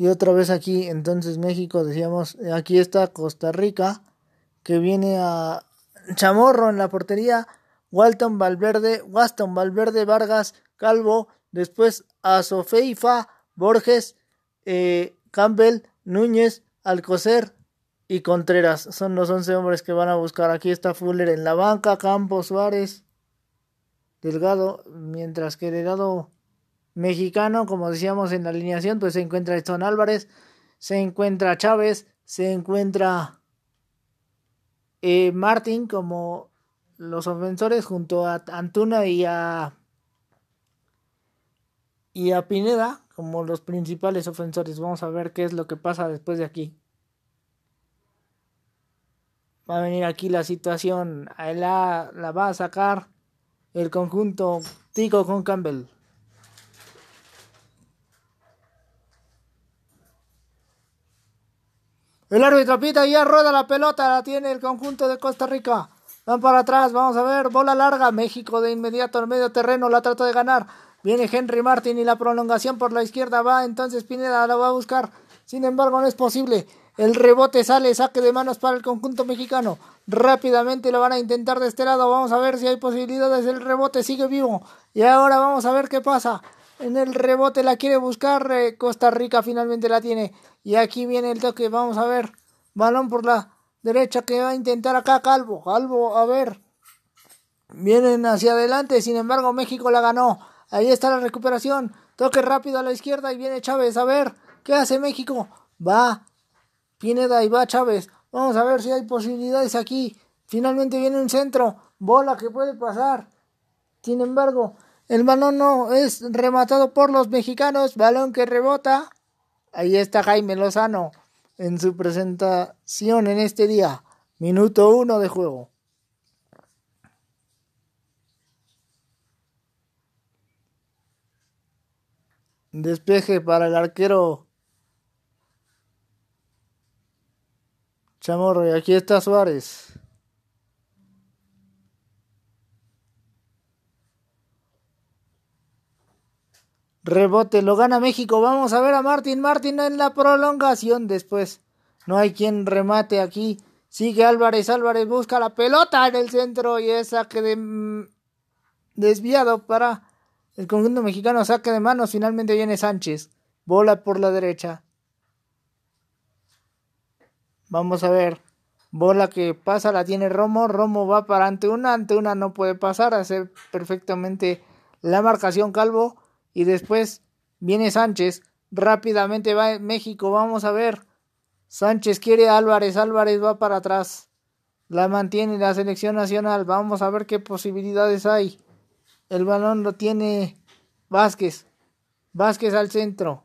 Y otra vez aquí, entonces México, decíamos, aquí está Costa Rica, que viene a Chamorro en la portería, Walton Valverde, Waston Valverde Vargas, Calvo, después a Sofeifa, Borges, eh, Campbell, Núñez, Alcocer y Contreras. Son los 11 hombres que van a buscar. Aquí está Fuller en la banca, Campos, Suárez, Delgado, mientras que el lado mexicano, como decíamos en la alineación, pues se encuentra Edson Álvarez, se encuentra Chávez, se encuentra eh, Martín como los ofensores junto a Antuna y a y a Pineda como los principales ofensores. Vamos a ver qué es lo que pasa después de aquí. Va a venir aquí la situación. La, la va a sacar el conjunto Tico con Campbell. El árbitro pita y ya rueda la pelota, la tiene el conjunto de Costa Rica. Van para atrás, vamos a ver, bola larga, México de inmediato al medio terreno, la trata de ganar. Viene Henry Martin y la prolongación por la izquierda va, entonces Pineda la va a buscar. Sin embargo, no es posible. El rebote sale, saque de manos para el conjunto mexicano. Rápidamente lo van a intentar de este lado. Vamos a ver si hay posibilidades. El rebote sigue vivo. Y ahora vamos a ver qué pasa. En el rebote la quiere buscar. Eh, Costa Rica finalmente la tiene. Y aquí viene el toque. Vamos a ver. Balón por la derecha que va a intentar acá Calvo. Calvo, a ver. Vienen hacia adelante. Sin embargo, México la ganó. Ahí está la recuperación. Toque rápido a la izquierda y viene Chávez. A ver, ¿qué hace México? Va Pineda y va Chávez. Vamos a ver si hay posibilidades aquí. Finalmente viene un centro. Bola que puede pasar. Sin embargo, el balón no es rematado por los mexicanos. Balón que rebota. Ahí está Jaime Lozano en su presentación en este día. Minuto uno de juego. Despeje para el arquero Chamorro. Y aquí está Suárez. Rebote, lo gana México. Vamos a ver a Martín. Martín en la prolongación. Después no hay quien remate aquí. Sigue Álvarez. Álvarez busca la pelota en el centro y es saque de... Mm, desviado para el conjunto mexicano saque de manos. Finalmente viene Sánchez. Bola por la derecha. Vamos a ver. Bola que pasa la tiene Romo. Romo va para ante una. Ante una no puede pasar. Hace perfectamente la marcación Calvo. Y después viene Sánchez. Rápidamente va México. Vamos a ver. Sánchez quiere Álvarez. Álvarez va para atrás. La mantiene la selección nacional. Vamos a ver qué posibilidades hay. El balón lo tiene Vázquez. Vázquez al centro.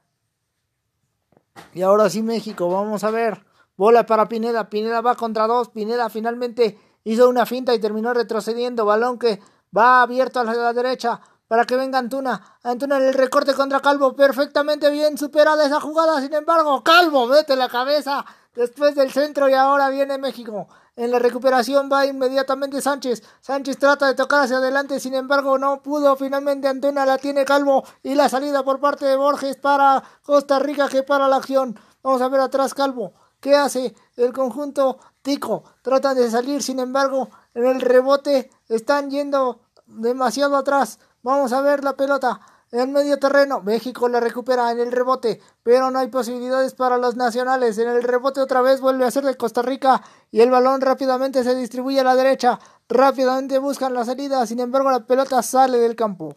Y ahora sí México. Vamos a ver. Bola para Pineda. Pineda va contra dos. Pineda finalmente hizo una finta y terminó retrocediendo. Balón que va abierto a la derecha para que venga Antuna. Antuna en el recorte contra Calvo. Perfectamente bien superada esa jugada. Sin embargo, Calvo mete la cabeza después del centro y ahora viene México. En la recuperación va inmediatamente Sánchez. Sánchez trata de tocar hacia adelante, sin embargo no pudo. Finalmente Antuna la tiene Calvo y la salida por parte de Borges para Costa Rica que para la acción. Vamos a ver atrás Calvo. ¿Qué hace el conjunto Tico? Tratan de salir, sin embargo en el rebote están yendo demasiado atrás. Vamos a ver la pelota en medio terreno. México la recupera en el rebote, pero no hay posibilidades para los nacionales. En el rebote otra vez vuelve a ser de Costa Rica y el balón rápidamente se distribuye a la derecha. Rápidamente buscan la salida, sin embargo la pelota sale del campo.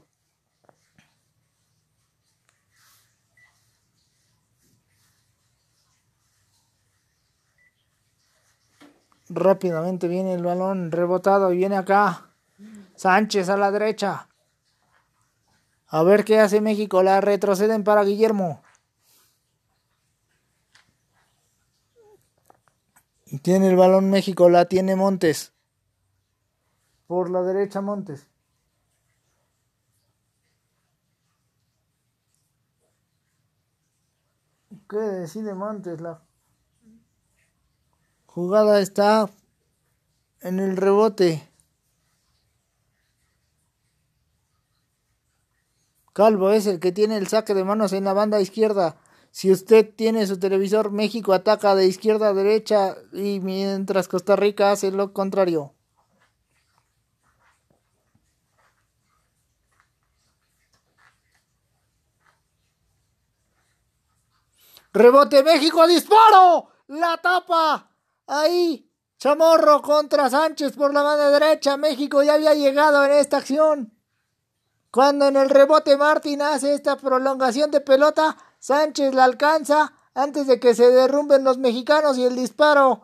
Rápidamente viene el balón rebotado y viene acá. Sánchez a la derecha. A ver qué hace México. La retroceden para Guillermo. Tiene el balón México. La tiene Montes. Por la derecha Montes. ¿Qué decide Montes? La jugada está en el rebote. Calvo es el que tiene el saque de manos en la banda izquierda. Si usted tiene su televisor, México ataca de izquierda a derecha y mientras Costa Rica hace lo contrario. Rebote México, disparo. La tapa. Ahí. Chamorro contra Sánchez por la mano derecha. México ya había llegado en esta acción. Cuando en el rebote Martín hace esta prolongación de pelota, Sánchez la alcanza antes de que se derrumben los mexicanos y el disparo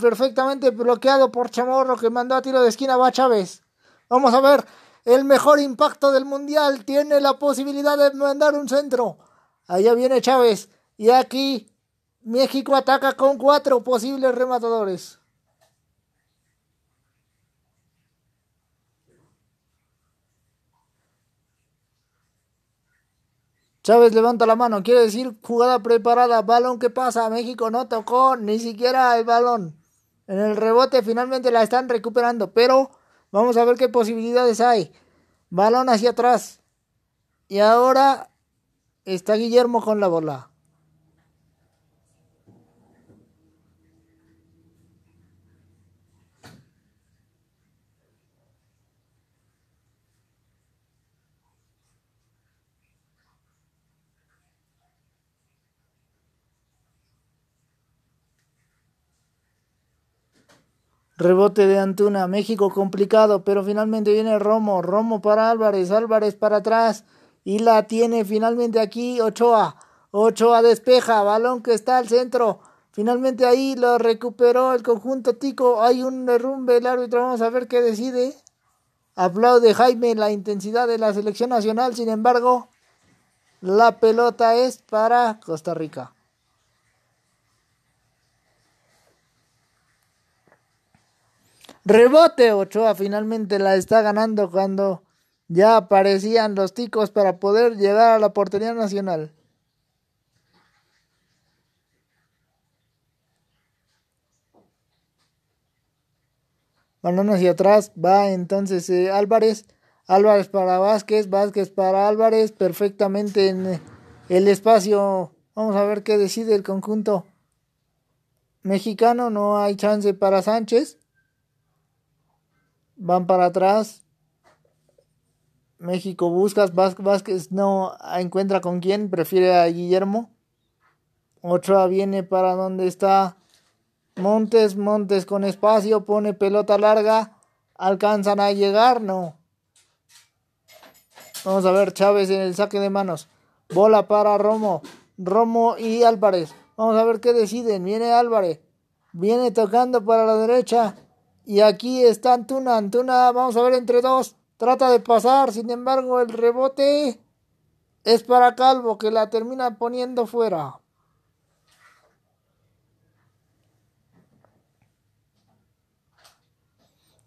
perfectamente bloqueado por Chamorro que mandó a tiro de esquina va Chávez. Vamos a ver, el mejor impacto del mundial tiene la posibilidad de mandar un centro. Allá viene Chávez y aquí México ataca con cuatro posibles rematadores. Chávez levanta la mano, quiere decir jugada preparada, balón que pasa, México no tocó ni siquiera el balón. En el rebote finalmente la están recuperando, pero vamos a ver qué posibilidades hay. Balón hacia atrás. Y ahora está Guillermo con la bola. Rebote de Antuna, México complicado, pero finalmente viene Romo, Romo para Álvarez, Álvarez para atrás y la tiene finalmente aquí Ochoa. Ochoa despeja, balón que está al centro. Finalmente ahí lo recuperó el conjunto Tico. Hay un derrumbe el árbitro, vamos a ver qué decide. Aplaude Jaime la intensidad de la selección nacional, sin embargo, la pelota es para Costa Rica. Rebote, Ochoa finalmente la está ganando cuando ya aparecían los ticos para poder llegar a la portería nacional. Balón hacia atrás, va entonces eh, Álvarez, Álvarez para Vázquez, Vázquez para Álvarez, perfectamente en eh, el espacio. Vamos a ver qué decide el conjunto mexicano, no hay chance para Sánchez. Van para atrás. México buscas. Vázquez no encuentra con quién. Prefiere a Guillermo. Ochoa viene para donde está Montes. Montes con espacio. Pone pelota larga. Alcanzan a llegar. No. Vamos a ver Chávez en el saque de manos. Bola para Romo. Romo y Álvarez. Vamos a ver qué deciden. Viene Álvarez. Viene tocando para la derecha. Y aquí está Antuna. Antuna, vamos a ver entre dos. Trata de pasar. Sin embargo, el rebote es para Calvo, que la termina poniendo fuera.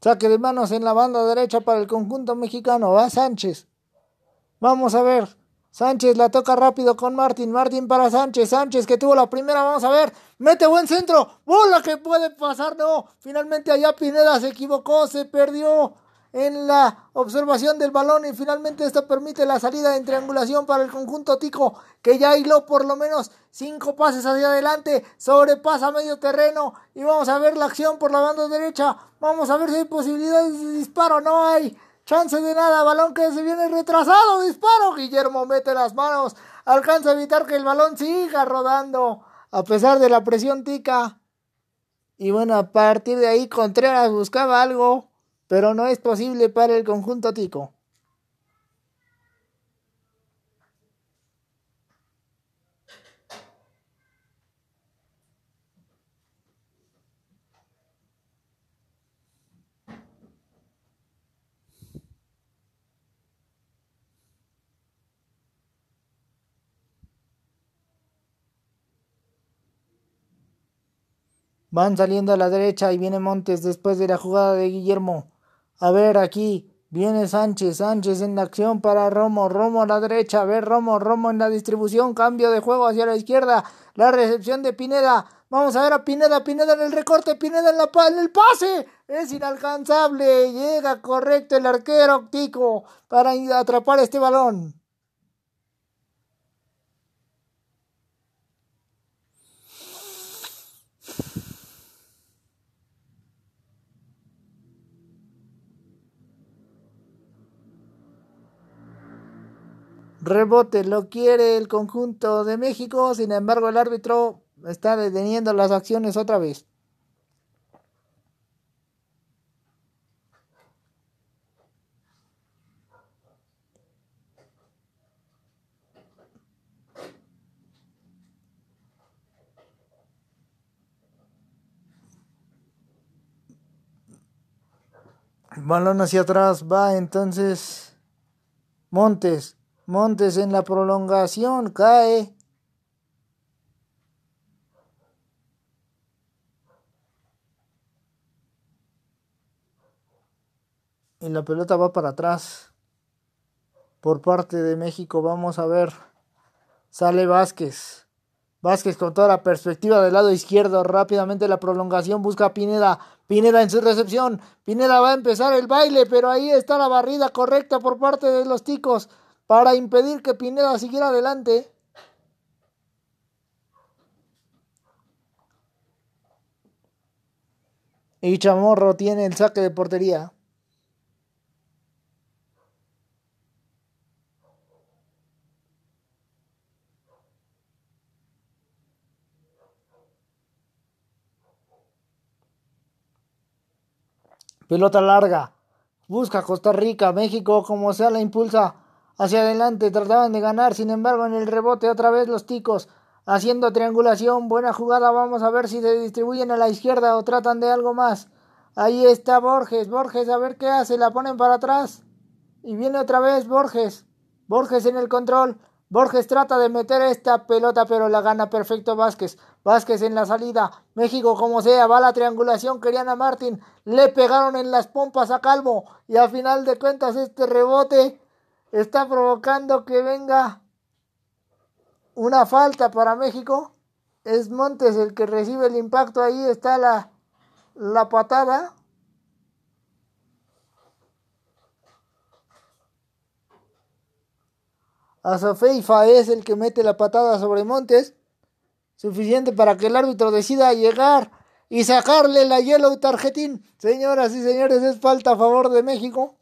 Saque de manos en la banda derecha para el conjunto mexicano. Va Sánchez. Vamos a ver. Sánchez la toca rápido con Martín. Martín para Sánchez. Sánchez que tuvo la primera. Vamos a ver. Mete buen centro. Bola que puede pasar. No. Finalmente allá Pineda se equivocó. Se perdió en la observación del balón y finalmente esto permite la salida en triangulación para el conjunto Tico que ya hiló por lo menos cinco pases hacia adelante, sobrepasa medio terreno y vamos a ver la acción por la banda derecha, vamos a ver si hay posibilidades de disparo, no hay, Chance de nada, balón que se viene retrasado, disparo. Guillermo mete las manos, alcanza a evitar que el balón siga rodando, a pesar de la presión tica. Y bueno, a partir de ahí Contreras buscaba algo, pero no es posible para el conjunto tico. Van saliendo a la derecha y viene Montes después de la jugada de Guillermo. A ver aquí. Viene Sánchez, Sánchez en la acción para Romo, Romo a la derecha, a ver Romo, Romo en la distribución, cambio de juego hacia la izquierda, la recepción de Pineda, vamos a ver a Pineda, Pineda en el recorte, Pineda en, la, en el pase, es inalcanzable, llega correcto el arquero Tico para atrapar este balón. Rebote lo quiere el conjunto de México, sin embargo el árbitro está deteniendo las acciones otra vez. balón hacia atrás va entonces Montes. Montes en la prolongación cae. Y la pelota va para atrás. Por parte de México vamos a ver. Sale Vázquez. Vázquez con toda la perspectiva del lado izquierdo. Rápidamente la prolongación busca a Pineda. Pineda en su recepción. Pineda va a empezar el baile, pero ahí está la barrida correcta por parte de los ticos para impedir que Pineda siguiera adelante. Y Chamorro tiene el saque de portería. Pelota larga. Busca Costa Rica. México como sea la impulsa hacia adelante. Trataban de ganar. Sin embargo en el rebote otra vez los ticos. Haciendo triangulación. Buena jugada. Vamos a ver si se distribuyen a la izquierda o tratan de algo más. Ahí está Borges. Borges a ver qué hace. La ponen para atrás. Y viene otra vez Borges. Borges en el control. Borges trata de meter esta pelota, pero la gana perfecto Vázquez. Vázquez en la salida. México, como sea, va la triangulación. Querían a Martín. Le pegaron en las pompas a Calvo. Y a final de cuentas, este rebote está provocando que venga una falta para México. Es Montes el que recibe el impacto. Ahí está la, la patada. Azofeifa es el que mete la patada sobre Montes, suficiente para que el árbitro decida llegar y sacarle la yellow tarjetín. Señoras y señores, es falta a favor de México.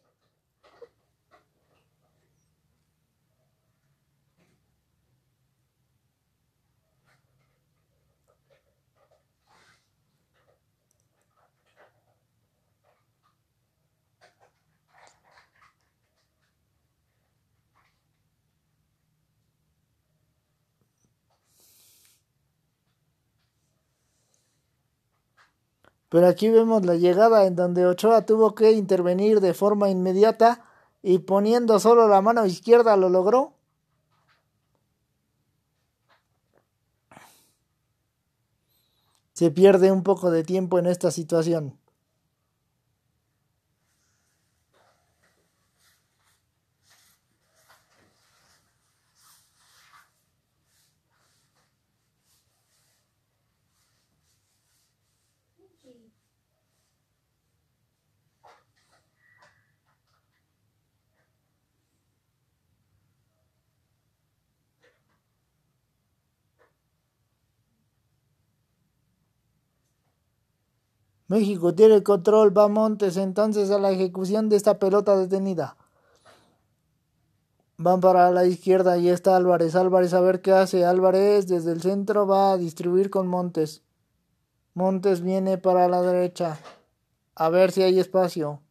Pero aquí vemos la llegada en donde Ochoa tuvo que intervenir de forma inmediata y poniendo solo la mano izquierda lo logró. Se pierde un poco de tiempo en esta situación. México tiene el control, va Montes entonces a la ejecución de esta pelota detenida. Van para la izquierda y está Álvarez. Álvarez a ver qué hace. Álvarez desde el centro va a distribuir con Montes. Montes viene para la derecha. A ver si hay espacio.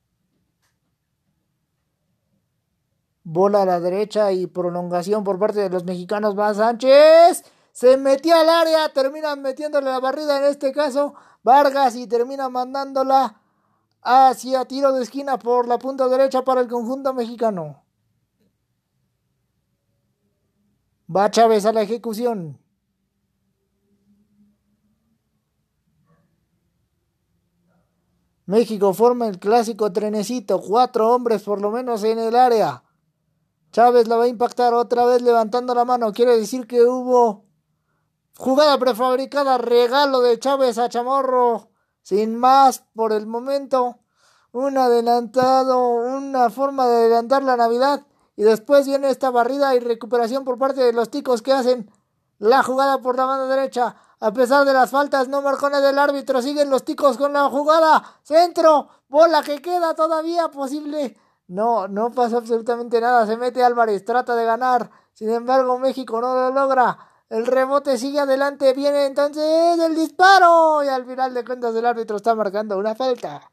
Bola a la derecha y prolongación por parte de los mexicanos. Va Sánchez. Se metió al área. Terminan metiéndole la barrida en este caso Vargas y termina mandándola hacia tiro de esquina por la punta derecha para el conjunto mexicano. Va Chávez a la ejecución. México forma el clásico trenecito, cuatro hombres por lo menos en el área. Chávez la va a impactar otra vez levantando la mano. Quiere decir que hubo Jugada prefabricada, regalo de Chávez a Chamorro. Sin más por el momento. Un adelantado, una forma de adelantar la Navidad. Y después viene esta barrida y recuperación por parte de los ticos que hacen la jugada por la banda derecha. A pesar de las faltas, no marcó del árbitro. Siguen los ticos con la jugada. Centro. Bola que queda todavía posible. No, no pasa absolutamente nada. Se mete Álvarez. Trata de ganar. Sin embargo, México no lo logra. El rebote sigue adelante. Viene entonces el disparo. Y al final de cuentas el árbitro está marcando una falta.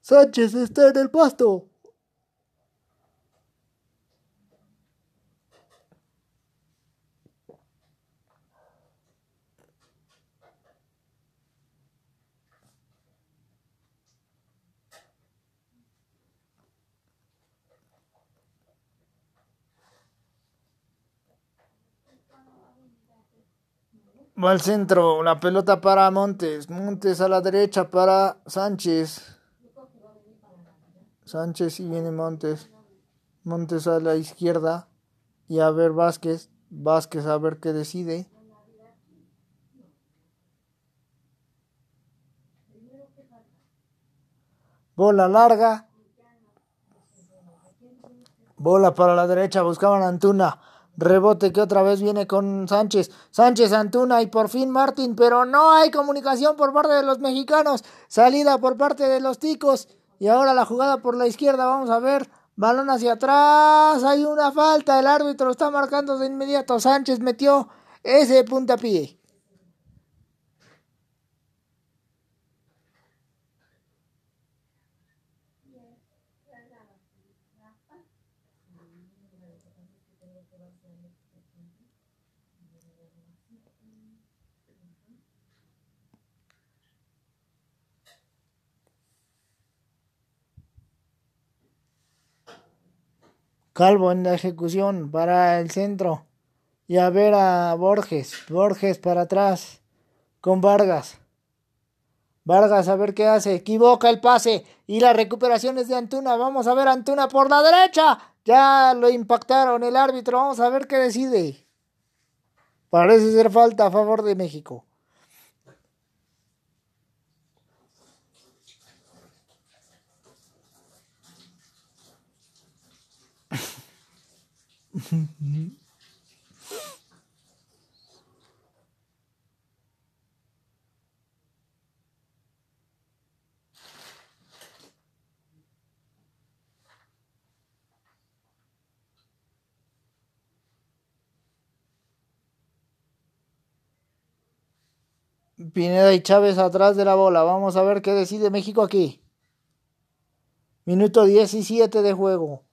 Sánchez está en el pasto. Va al centro, la pelota para Montes. Montes a la derecha para Sánchez. Sánchez y viene Montes. Montes a la izquierda. Y a ver Vázquez. Vázquez a ver qué decide. Bola larga. Bola para la derecha. Buscaban Antuna. Rebote que otra vez viene con Sánchez. Sánchez Antuna y por fin Martín, pero no hay comunicación por parte de los mexicanos. Salida por parte de los ticos. Y ahora la jugada por la izquierda. Vamos a ver. Balón hacia atrás. Hay una falta. El árbitro está marcando de inmediato. Sánchez metió ese puntapié. Calvo en la ejecución para el centro. Y a ver a Borges. Borges para atrás. Con Vargas. Vargas a ver qué hace. Equivoca el pase. Y la recuperación es de Antuna. Vamos a ver Antuna por la derecha. Ya lo impactaron el árbitro. Vamos a ver qué decide. Parece ser falta a favor de México. Pineda y Chávez atrás de la bola. Vamos a ver qué decide México aquí. Minuto 17 de juego.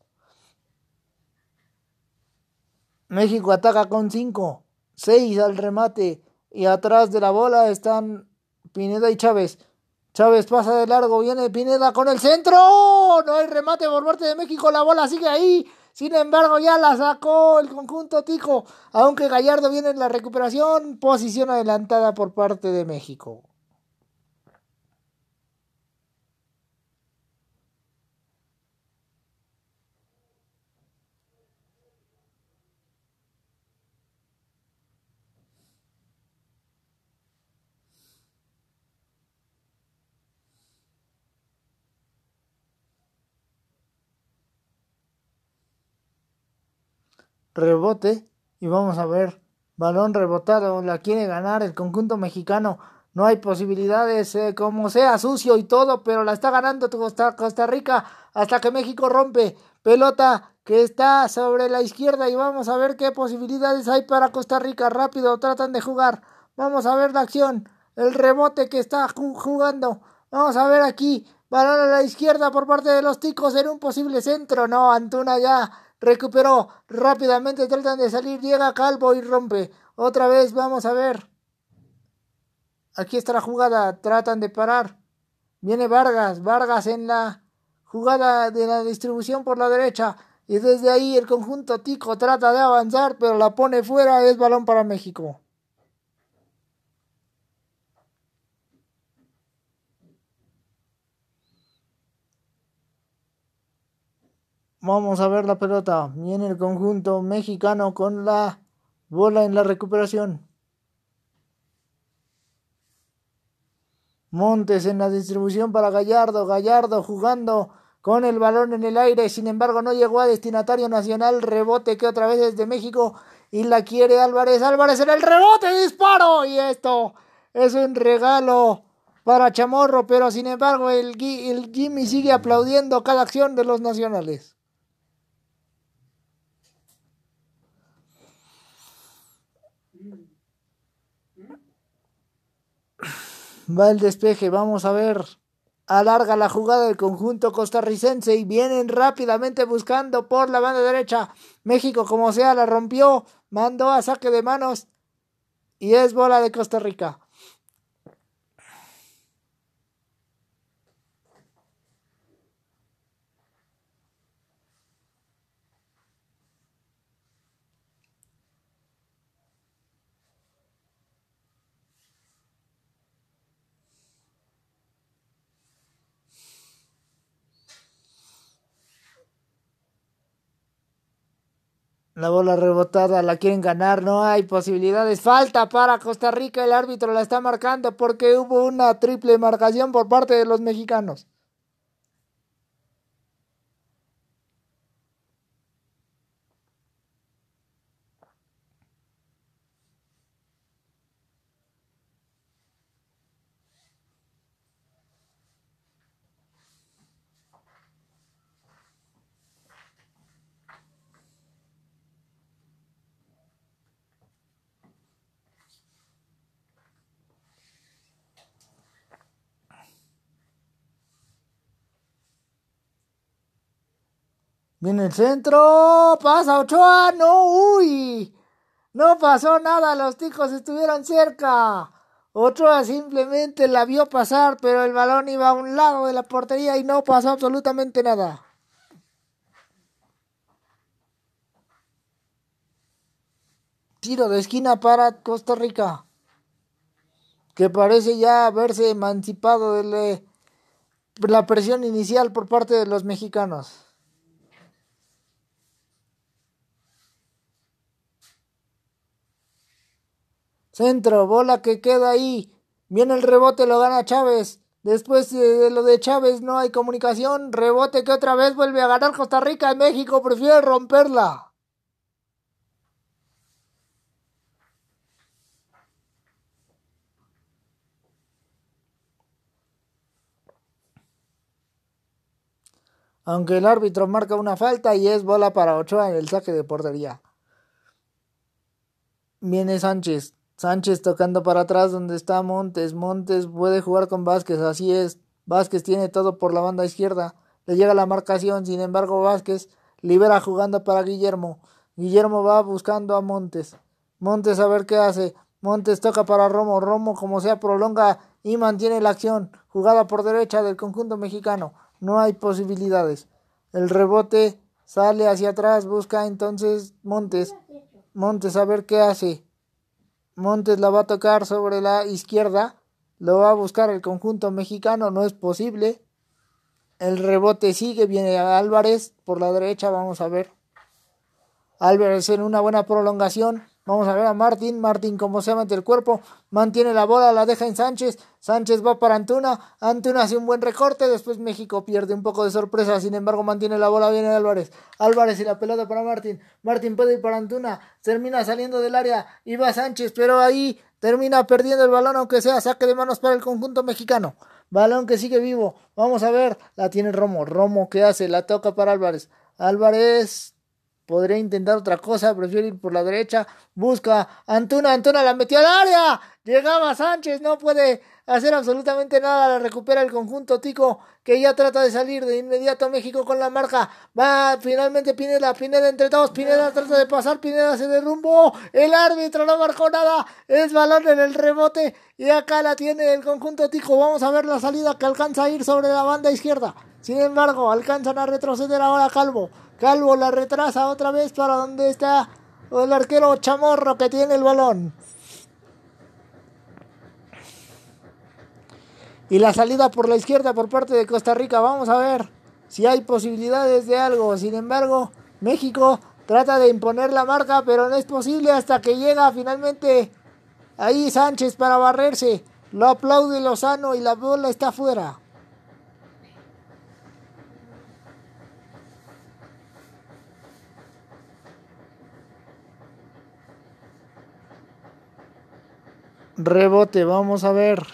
México ataca con 5. 6 al remate. Y atrás de la bola están Pineda y Chávez. Chávez pasa de largo. Viene Pineda con el centro. No hay remate por parte de México. La bola sigue ahí. Sin embargo, ya la sacó el conjunto Tico, aunque Gallardo viene en la recuperación, posición adelantada por parte de México. Rebote y vamos a ver, balón rebotado, la quiere ganar el conjunto mexicano. No hay posibilidades, eh, como sea sucio y todo, pero la está ganando Costa, Costa Rica hasta que México rompe. Pelota que está sobre la izquierda y vamos a ver qué posibilidades hay para Costa Rica. Rápido, tratan de jugar. Vamos a ver la acción. El rebote que está jugando. Vamos a ver aquí. Balón a la izquierda por parte de los ticos en un posible centro. No, Antuna ya recuperó rápidamente, tratan de salir, llega Calvo y rompe. Otra vez, vamos a ver. Aquí está la jugada, tratan de parar. Viene Vargas, Vargas en la jugada de la distribución por la derecha. Y desde ahí el conjunto Tico trata de avanzar, pero la pone fuera, es balón para México. Vamos a ver la pelota. Viene el conjunto mexicano con la bola en la recuperación. Montes en la distribución para Gallardo. Gallardo jugando con el balón en el aire. Sin embargo, no llegó a destinatario nacional. Rebote que otra vez es de México. Y la quiere Álvarez. Álvarez en el rebote. Disparo. Y esto es un regalo para Chamorro. Pero sin embargo, el, el Jimmy sigue aplaudiendo cada acción de los nacionales. Va el despeje, vamos a ver. Alarga la jugada del conjunto costarricense y vienen rápidamente buscando por la banda derecha. México, como sea, la rompió, mandó a saque de manos y es bola de Costa Rica. La bola rebotada la quieren ganar, no hay posibilidades. Falta para Costa Rica, el árbitro la está marcando porque hubo una triple marcación por parte de los mexicanos. Viene el centro, pasa Ochoa, no, uy, no pasó nada, los ticos estuvieron cerca. Ochoa simplemente la vio pasar, pero el balón iba a un lado de la portería y no pasó absolutamente nada. Tiro de esquina para Costa Rica, que parece ya haberse emancipado de la presión inicial por parte de los mexicanos. Centro, bola que queda ahí. Viene el rebote, lo gana Chávez. Después de lo de Chávez no hay comunicación. Rebote que otra vez vuelve a ganar Costa Rica. México prefiere romperla. Aunque el árbitro marca una falta y es bola para Ochoa en el saque de portería. Viene Sánchez. Sánchez tocando para atrás donde está Montes. Montes puede jugar con Vázquez, así es. Vázquez tiene todo por la banda izquierda. Le llega la marcación, sin embargo Vázquez libera jugando para Guillermo. Guillermo va buscando a Montes. Montes a ver qué hace. Montes toca para Romo. Romo como sea prolonga y mantiene la acción. Jugada por derecha del conjunto mexicano. No hay posibilidades. El rebote sale hacia atrás. Busca entonces Montes. Montes a ver qué hace. Montes la va a tocar sobre la izquierda. Lo va a buscar el conjunto mexicano. No es posible. El rebote sigue. Viene Álvarez por la derecha. Vamos a ver. Álvarez en una buena prolongación. Vamos a ver a Martín. Martín, como se mete el cuerpo, mantiene la bola, la deja en Sánchez. Sánchez va para Antuna. Antuna hace un buen recorte. Después México pierde un poco de sorpresa. Sin embargo, mantiene la bola. Viene Álvarez. Álvarez y la pelota para Martín. Martín puede ir para Antuna. Termina saliendo del área. Y va Sánchez, pero ahí termina perdiendo el balón, aunque sea saque de manos para el conjunto mexicano. Balón que sigue vivo. Vamos a ver. La tiene Romo. Romo, ¿qué hace? La toca para Álvarez. Álvarez Podría intentar otra cosa, prefiere ir por la derecha. Busca Antuna, Antuna la metió al área. Llegaba Sánchez, no puede hacer absolutamente nada. La recupera el conjunto Tico, que ya trata de salir de inmediato a México con la marca. Va finalmente Pineda, Pineda entre todos. Pineda trata de pasar, Pineda se derrumbó. El árbitro no marcó nada. Es balón en el rebote. Y acá la tiene el conjunto Tico. Vamos a ver la salida que alcanza a ir sobre la banda izquierda. Sin embargo, alcanzan a retroceder ahora Calvo. Calvo la retrasa otra vez para donde está el arquero Chamorro que tiene el balón. Y la salida por la izquierda por parte de Costa Rica. Vamos a ver si hay posibilidades de algo. Sin embargo, México trata de imponer la marca, pero no es posible hasta que llega finalmente ahí Sánchez para barrerse. Lo aplaude Lozano y la bola está fuera. Rebote, vamos a ver.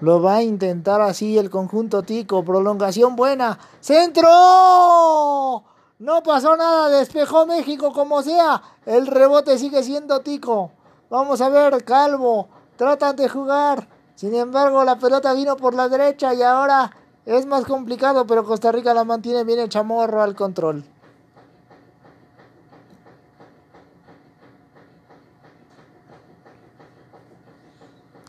Lo va a intentar así el conjunto Tico. Prolongación buena. ¡Centro! No pasó nada, despejó México como sea. El rebote sigue siendo tico. Vamos a ver, Calvo. Tratan de jugar. Sin embargo, la pelota vino por la derecha y ahora es más complicado, pero Costa Rica la mantiene bien el chamorro al control.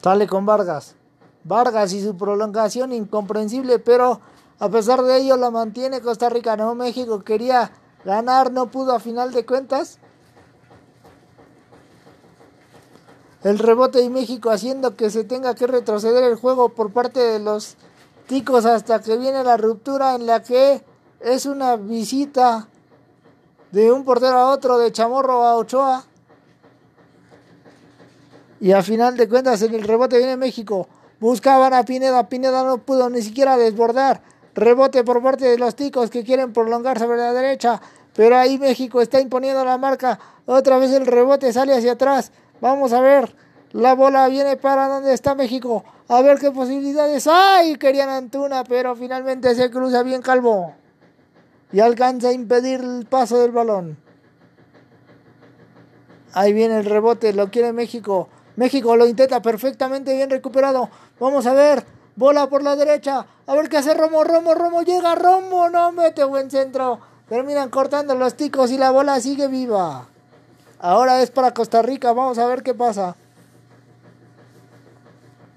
Sale con Vargas. Vargas y su prolongación incomprensible, pero a pesar de ello la mantiene Costa Rica. No, México quería ganar, no pudo a final de cuentas. El rebote de México haciendo que se tenga que retroceder el juego por parte de los ticos hasta que viene la ruptura en la que es una visita de un portero a otro, de Chamorro a Ochoa. Y a final de cuentas en el rebote viene México. Buscaban a Pineda. Pineda no pudo ni siquiera desbordar. Rebote por parte de los ticos que quieren prolongar sobre la derecha. Pero ahí México está imponiendo la marca. Otra vez el rebote sale hacia atrás. Vamos a ver. La bola viene para donde está México. A ver qué posibilidades hay. Querían Antuna, pero finalmente se cruza bien Calvo. Y alcanza a impedir el paso del balón. Ahí viene el rebote. Lo quiere México. México lo intenta perfectamente bien recuperado. Vamos a ver. Bola por la derecha. A ver qué hace Romo. Romo, Romo. Llega Romo. No mete buen centro. Terminan cortando los ticos y la bola sigue viva. Ahora es para Costa Rica. Vamos a ver qué pasa.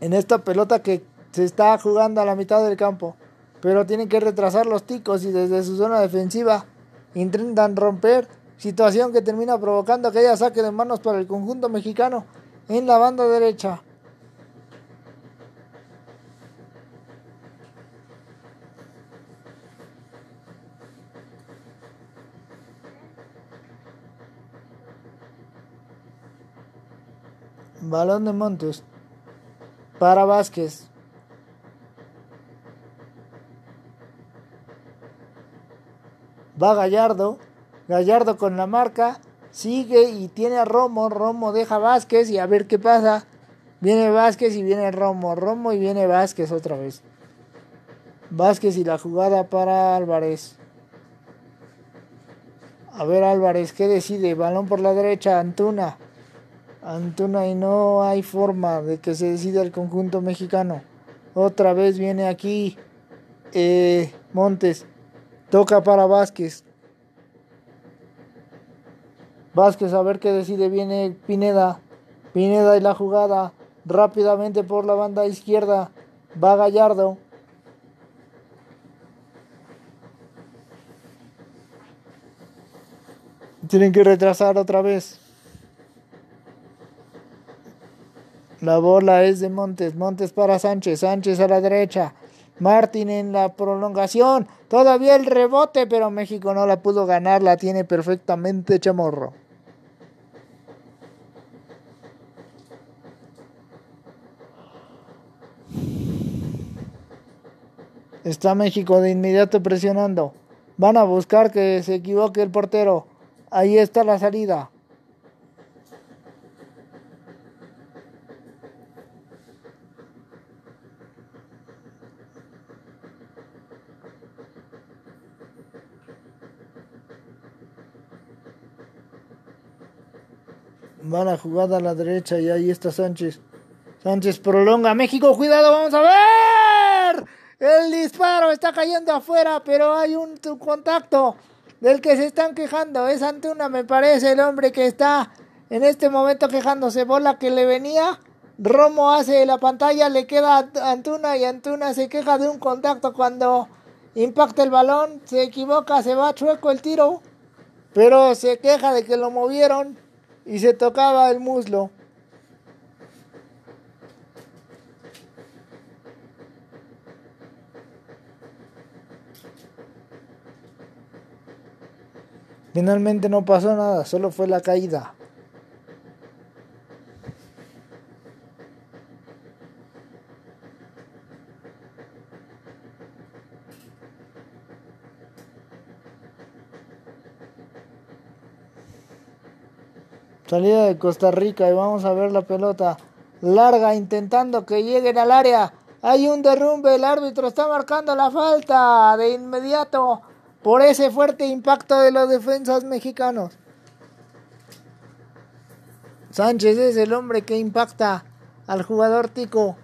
En esta pelota que se está jugando a la mitad del campo. Pero tienen que retrasar los ticos y desde su zona defensiva intentan romper. Situación que termina provocando que haya saque de manos para el conjunto mexicano en la banda derecha. Balón de Montes para Vázquez. Va Gallardo. Gallardo con la marca sigue y tiene a Romo, Romo deja Vázquez y a ver qué pasa. Viene Vázquez y viene Romo, Romo y viene Vázquez otra vez. Vázquez y la jugada para Álvarez. A ver Álvarez, ¿qué decide? Balón por la derecha, Antuna. Antuna y no hay forma de que se decida el conjunto mexicano. Otra vez viene aquí eh, Montes. Toca para Vázquez. Vázquez a ver qué decide. Viene Pineda. Pineda y la jugada. Rápidamente por la banda izquierda. Va Gallardo. Tienen que retrasar otra vez. La bola es de Montes. Montes para Sánchez. Sánchez a la derecha. Martín en la prolongación. Todavía el rebote, pero México no la pudo ganar. La tiene perfectamente Chamorro. Está México de inmediato presionando. Van a buscar que se equivoque el portero. Ahí está la salida. Van a jugar a la derecha y ahí está Sánchez. Sánchez prolonga. México, cuidado, vamos a ver. El disparo está cayendo afuera, pero hay un contacto del que se están quejando. Es Antuna, me parece, el hombre que está en este momento quejándose. Bola que le venía. Romo hace la pantalla, le queda a Antuna y Antuna se queja de un contacto cuando impacta el balón. Se equivoca, se va chueco el tiro. Pero se queja de que lo movieron y se tocaba el muslo. Finalmente no pasó nada, solo fue la caída. Salida de Costa Rica y vamos a ver la pelota larga intentando que lleguen al área. Hay un derrumbe, el árbitro está marcando la falta de inmediato por ese fuerte impacto de los defensas mexicanos. Sánchez es el hombre que impacta al jugador Tico.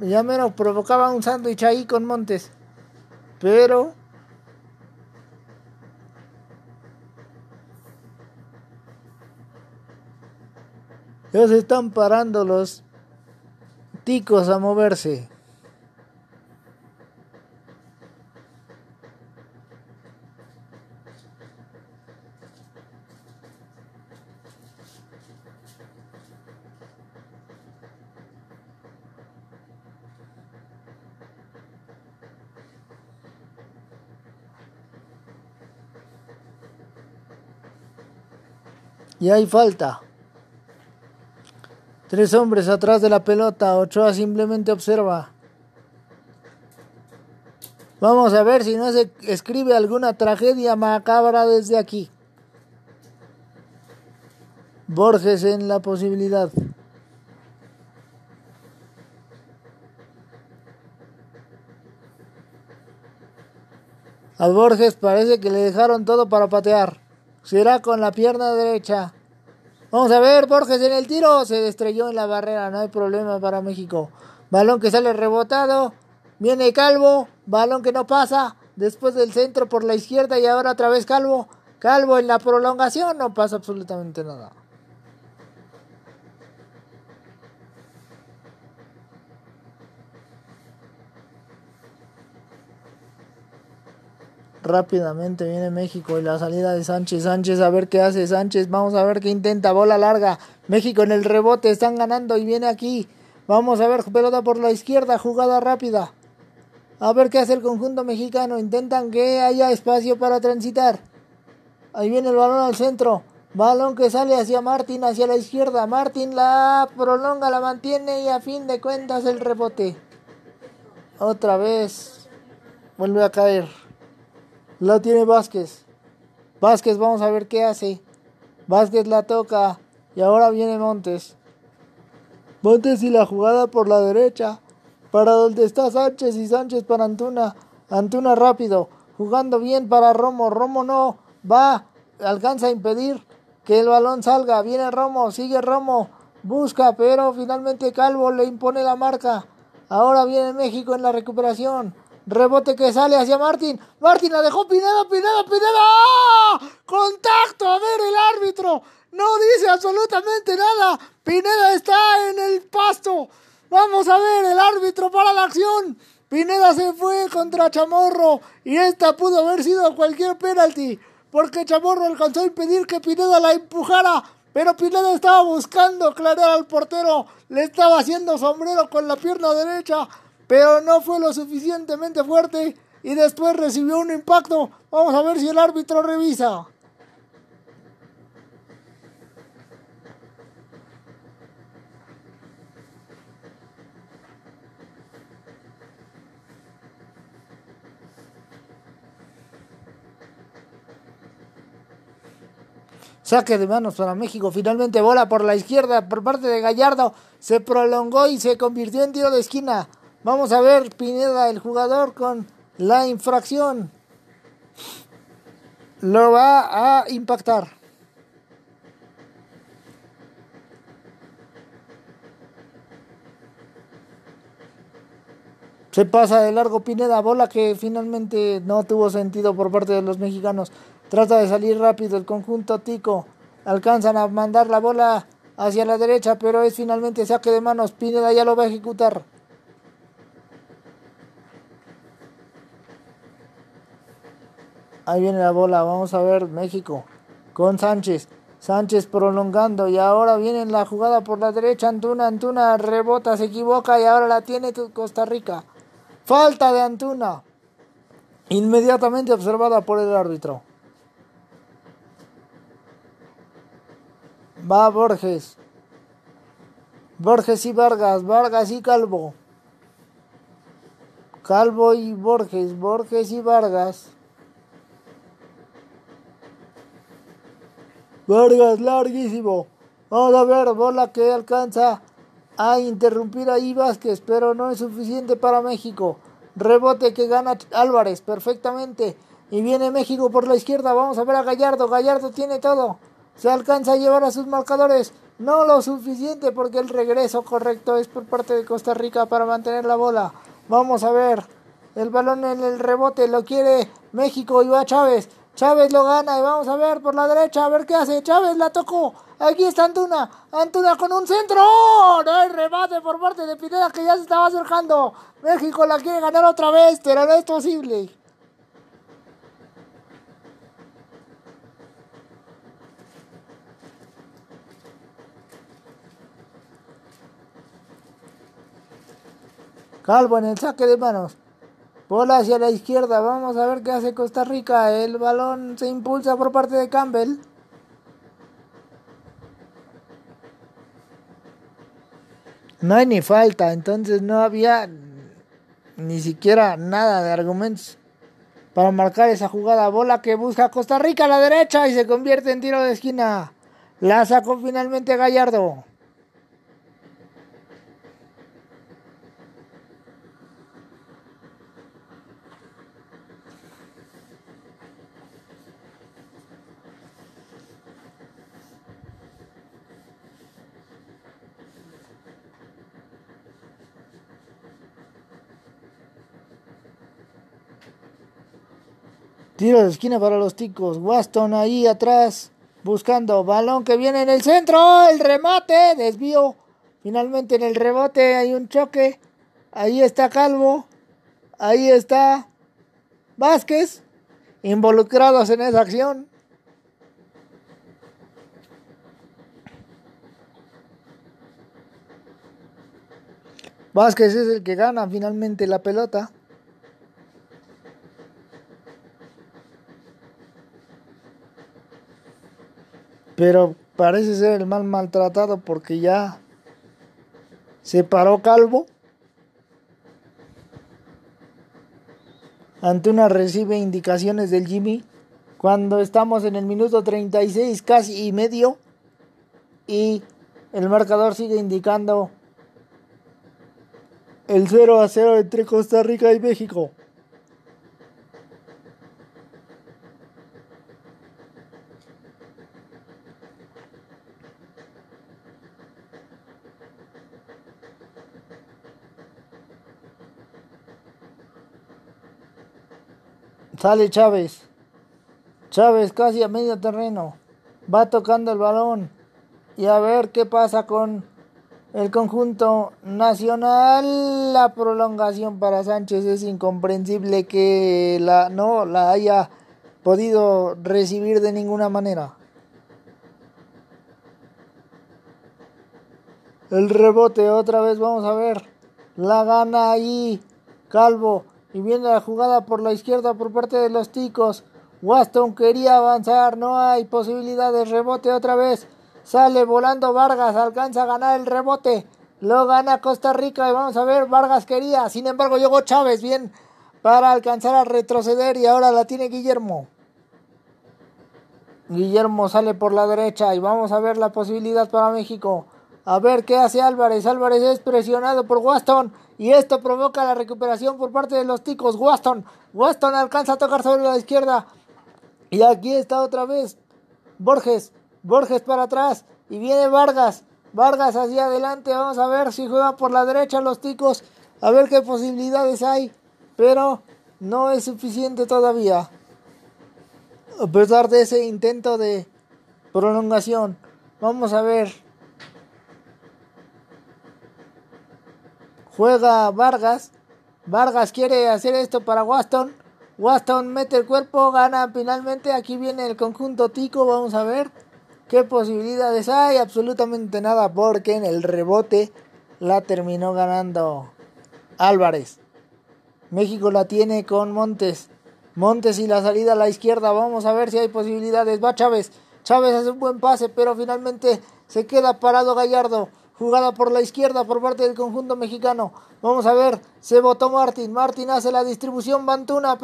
Ya menos provocaba un sándwich ahí con Montes. Pero ya se están parando los ticos a moverse. Y hay falta. Tres hombres atrás de la pelota. Ochoa simplemente observa. Vamos a ver si no se escribe alguna tragedia macabra desde aquí. Borges en la posibilidad. A Borges parece que le dejaron todo para patear. Será con la pierna derecha. Vamos a ver, Borges en el tiro. Se estrelló en la barrera. No hay problema para México. Balón que sale rebotado. Viene Calvo. Balón que no pasa. Después del centro por la izquierda y ahora otra vez Calvo. Calvo en la prolongación. No pasa absolutamente nada. Rápidamente viene México y la salida de Sánchez. Sánchez a ver qué hace Sánchez. Vamos a ver qué intenta. Bola larga. México en el rebote. Están ganando y viene aquí. Vamos a ver pelota por la izquierda. Jugada rápida. A ver qué hace el conjunto mexicano. Intentan que haya espacio para transitar. Ahí viene el balón al centro. Balón que sale hacia Martín, hacia la izquierda. Martín la prolonga, la mantiene y a fin de cuentas el rebote. Otra vez. Vuelve a caer. La tiene Vázquez. Vázquez, vamos a ver qué hace. Vázquez la toca. Y ahora viene Montes. Montes y la jugada por la derecha. Para donde está Sánchez y Sánchez para Antuna. Antuna rápido. Jugando bien para Romo. Romo no. Va. Alcanza a impedir que el balón salga. Viene Romo. Sigue Romo. Busca. Pero finalmente Calvo le impone la marca. Ahora viene México en la recuperación. Rebote que sale hacia Martín. Martín la dejó Pineda, Pineda, Pineda. ¡Ah! Contacto. A ver el árbitro. No dice absolutamente nada. Pineda está en el pasto. Vamos a ver el árbitro para la acción. Pineda se fue contra Chamorro y esta pudo haber sido cualquier penalti porque Chamorro alcanzó a impedir que Pineda la empujara, pero Pineda estaba buscando aclarar al portero, le estaba haciendo sombrero con la pierna derecha pero no fue lo suficientemente fuerte y después recibió un impacto. Vamos a ver si el árbitro revisa. Saque de manos para México. Finalmente bola por la izquierda por parte de Gallardo. Se prolongó y se convirtió en tiro de esquina. Vamos a ver Pineda, el jugador, con la infracción. Lo va a impactar. Se pasa de largo Pineda, bola que finalmente no tuvo sentido por parte de los mexicanos. Trata de salir rápido el conjunto Tico. Alcanzan a mandar la bola hacia la derecha, pero es finalmente saque de manos. Pineda ya lo va a ejecutar. Ahí viene la bola. Vamos a ver México con Sánchez. Sánchez prolongando y ahora viene la jugada por la derecha. Antuna, Antuna rebota, se equivoca y ahora la tiene Costa Rica. Falta de Antuna. Inmediatamente observada por el árbitro. Va Borges. Borges y Vargas. Vargas y Calvo. Calvo y Borges. Borges y Vargas. Vargas, larguísimo. Vamos a ver, bola que alcanza a interrumpir ahí Vázquez, pero no es suficiente para México. Rebote que gana Álvarez perfectamente. Y viene México por la izquierda. Vamos a ver a Gallardo. Gallardo tiene todo. Se alcanza a llevar a sus marcadores. No lo suficiente porque el regreso correcto es por parte de Costa Rica para mantener la bola. Vamos a ver. El balón en el rebote lo quiere México y va Chávez. Chávez lo gana y vamos a ver por la derecha, a ver qué hace. Chávez la tocó. Aquí está Antuna. Antuna con un centro. No hay remate por parte de Pineda que ya se estaba acercando. México la quiere ganar otra vez, pero no es posible. Calvo en el saque de manos. Bola hacia la izquierda. Vamos a ver qué hace Costa Rica. El balón se impulsa por parte de Campbell. No hay ni falta, entonces no había ni siquiera nada de argumentos para marcar esa jugada. Bola que busca Costa Rica a la derecha y se convierte en tiro de esquina. La sacó finalmente Gallardo. Tiro de esquina para los ticos. Waston ahí atrás. Buscando. Balón que viene en el centro. El remate. Desvío. Finalmente en el rebote hay un choque. Ahí está Calvo. Ahí está Vázquez. Involucrados en esa acción. Vázquez es el que gana finalmente la pelota. Pero parece ser el mal maltratado porque ya se paró calvo. Antuna recibe indicaciones del Jimmy cuando estamos en el minuto 36 casi y medio y el marcador sigue indicando el 0 a 0 entre Costa Rica y México. Sale Chávez. Chávez casi a medio terreno. Va tocando el balón. Y a ver qué pasa con el conjunto nacional. La prolongación para Sánchez es incomprensible que la no la haya podido recibir de ninguna manera. El rebote otra vez vamos a ver. La gana ahí Calvo. Y viene la jugada por la izquierda por parte de los ticos. Waston quería avanzar, no hay posibilidad de rebote otra vez. Sale volando Vargas, alcanza a ganar el rebote. Lo gana Costa Rica y vamos a ver, Vargas quería. Sin embargo, llegó Chávez bien para alcanzar a retroceder y ahora la tiene Guillermo. Guillermo sale por la derecha y vamos a ver la posibilidad para México. A ver qué hace Álvarez. Álvarez es presionado por Waston. Y esto provoca la recuperación por parte de los ticos. Waston. Waston alcanza a tocar sobre la izquierda. Y aquí está otra vez Borges. Borges para atrás. Y viene Vargas. Vargas hacia adelante. Vamos a ver si juega por la derecha los ticos. A ver qué posibilidades hay. Pero no es suficiente todavía. A pesar de ese intento de prolongación. Vamos a ver. Juega Vargas. Vargas quiere hacer esto para Waston. Waston mete el cuerpo, gana finalmente. Aquí viene el conjunto Tico. Vamos a ver qué posibilidades hay. Absolutamente nada porque en el rebote la terminó ganando Álvarez. México la tiene con Montes. Montes y la salida a la izquierda. Vamos a ver si hay posibilidades. Va Chávez. Chávez hace un buen pase, pero finalmente se queda parado Gallardo jugada por la izquierda por parte del conjunto mexicano. Vamos a ver, se votó Martín. Martín hace la distribución, Bantuna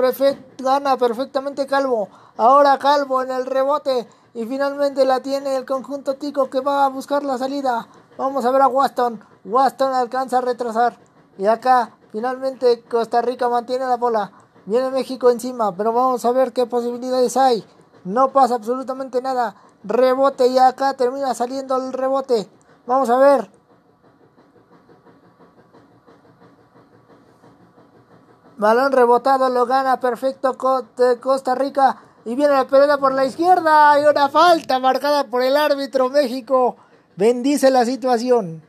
gana perfectamente Calvo. Ahora Calvo en el rebote y finalmente la tiene el conjunto Tico que va a buscar la salida. Vamos a ver a Waston. Waston alcanza a retrasar. Y acá finalmente Costa Rica mantiene la bola. Viene México encima, pero vamos a ver qué posibilidades hay. No pasa absolutamente nada. Rebote y acá termina saliendo el rebote. Vamos a ver. Balón rebotado, lo gana perfecto Costa Rica. Y viene la pelota por la izquierda. Hay una falta marcada por el árbitro México. Bendice la situación.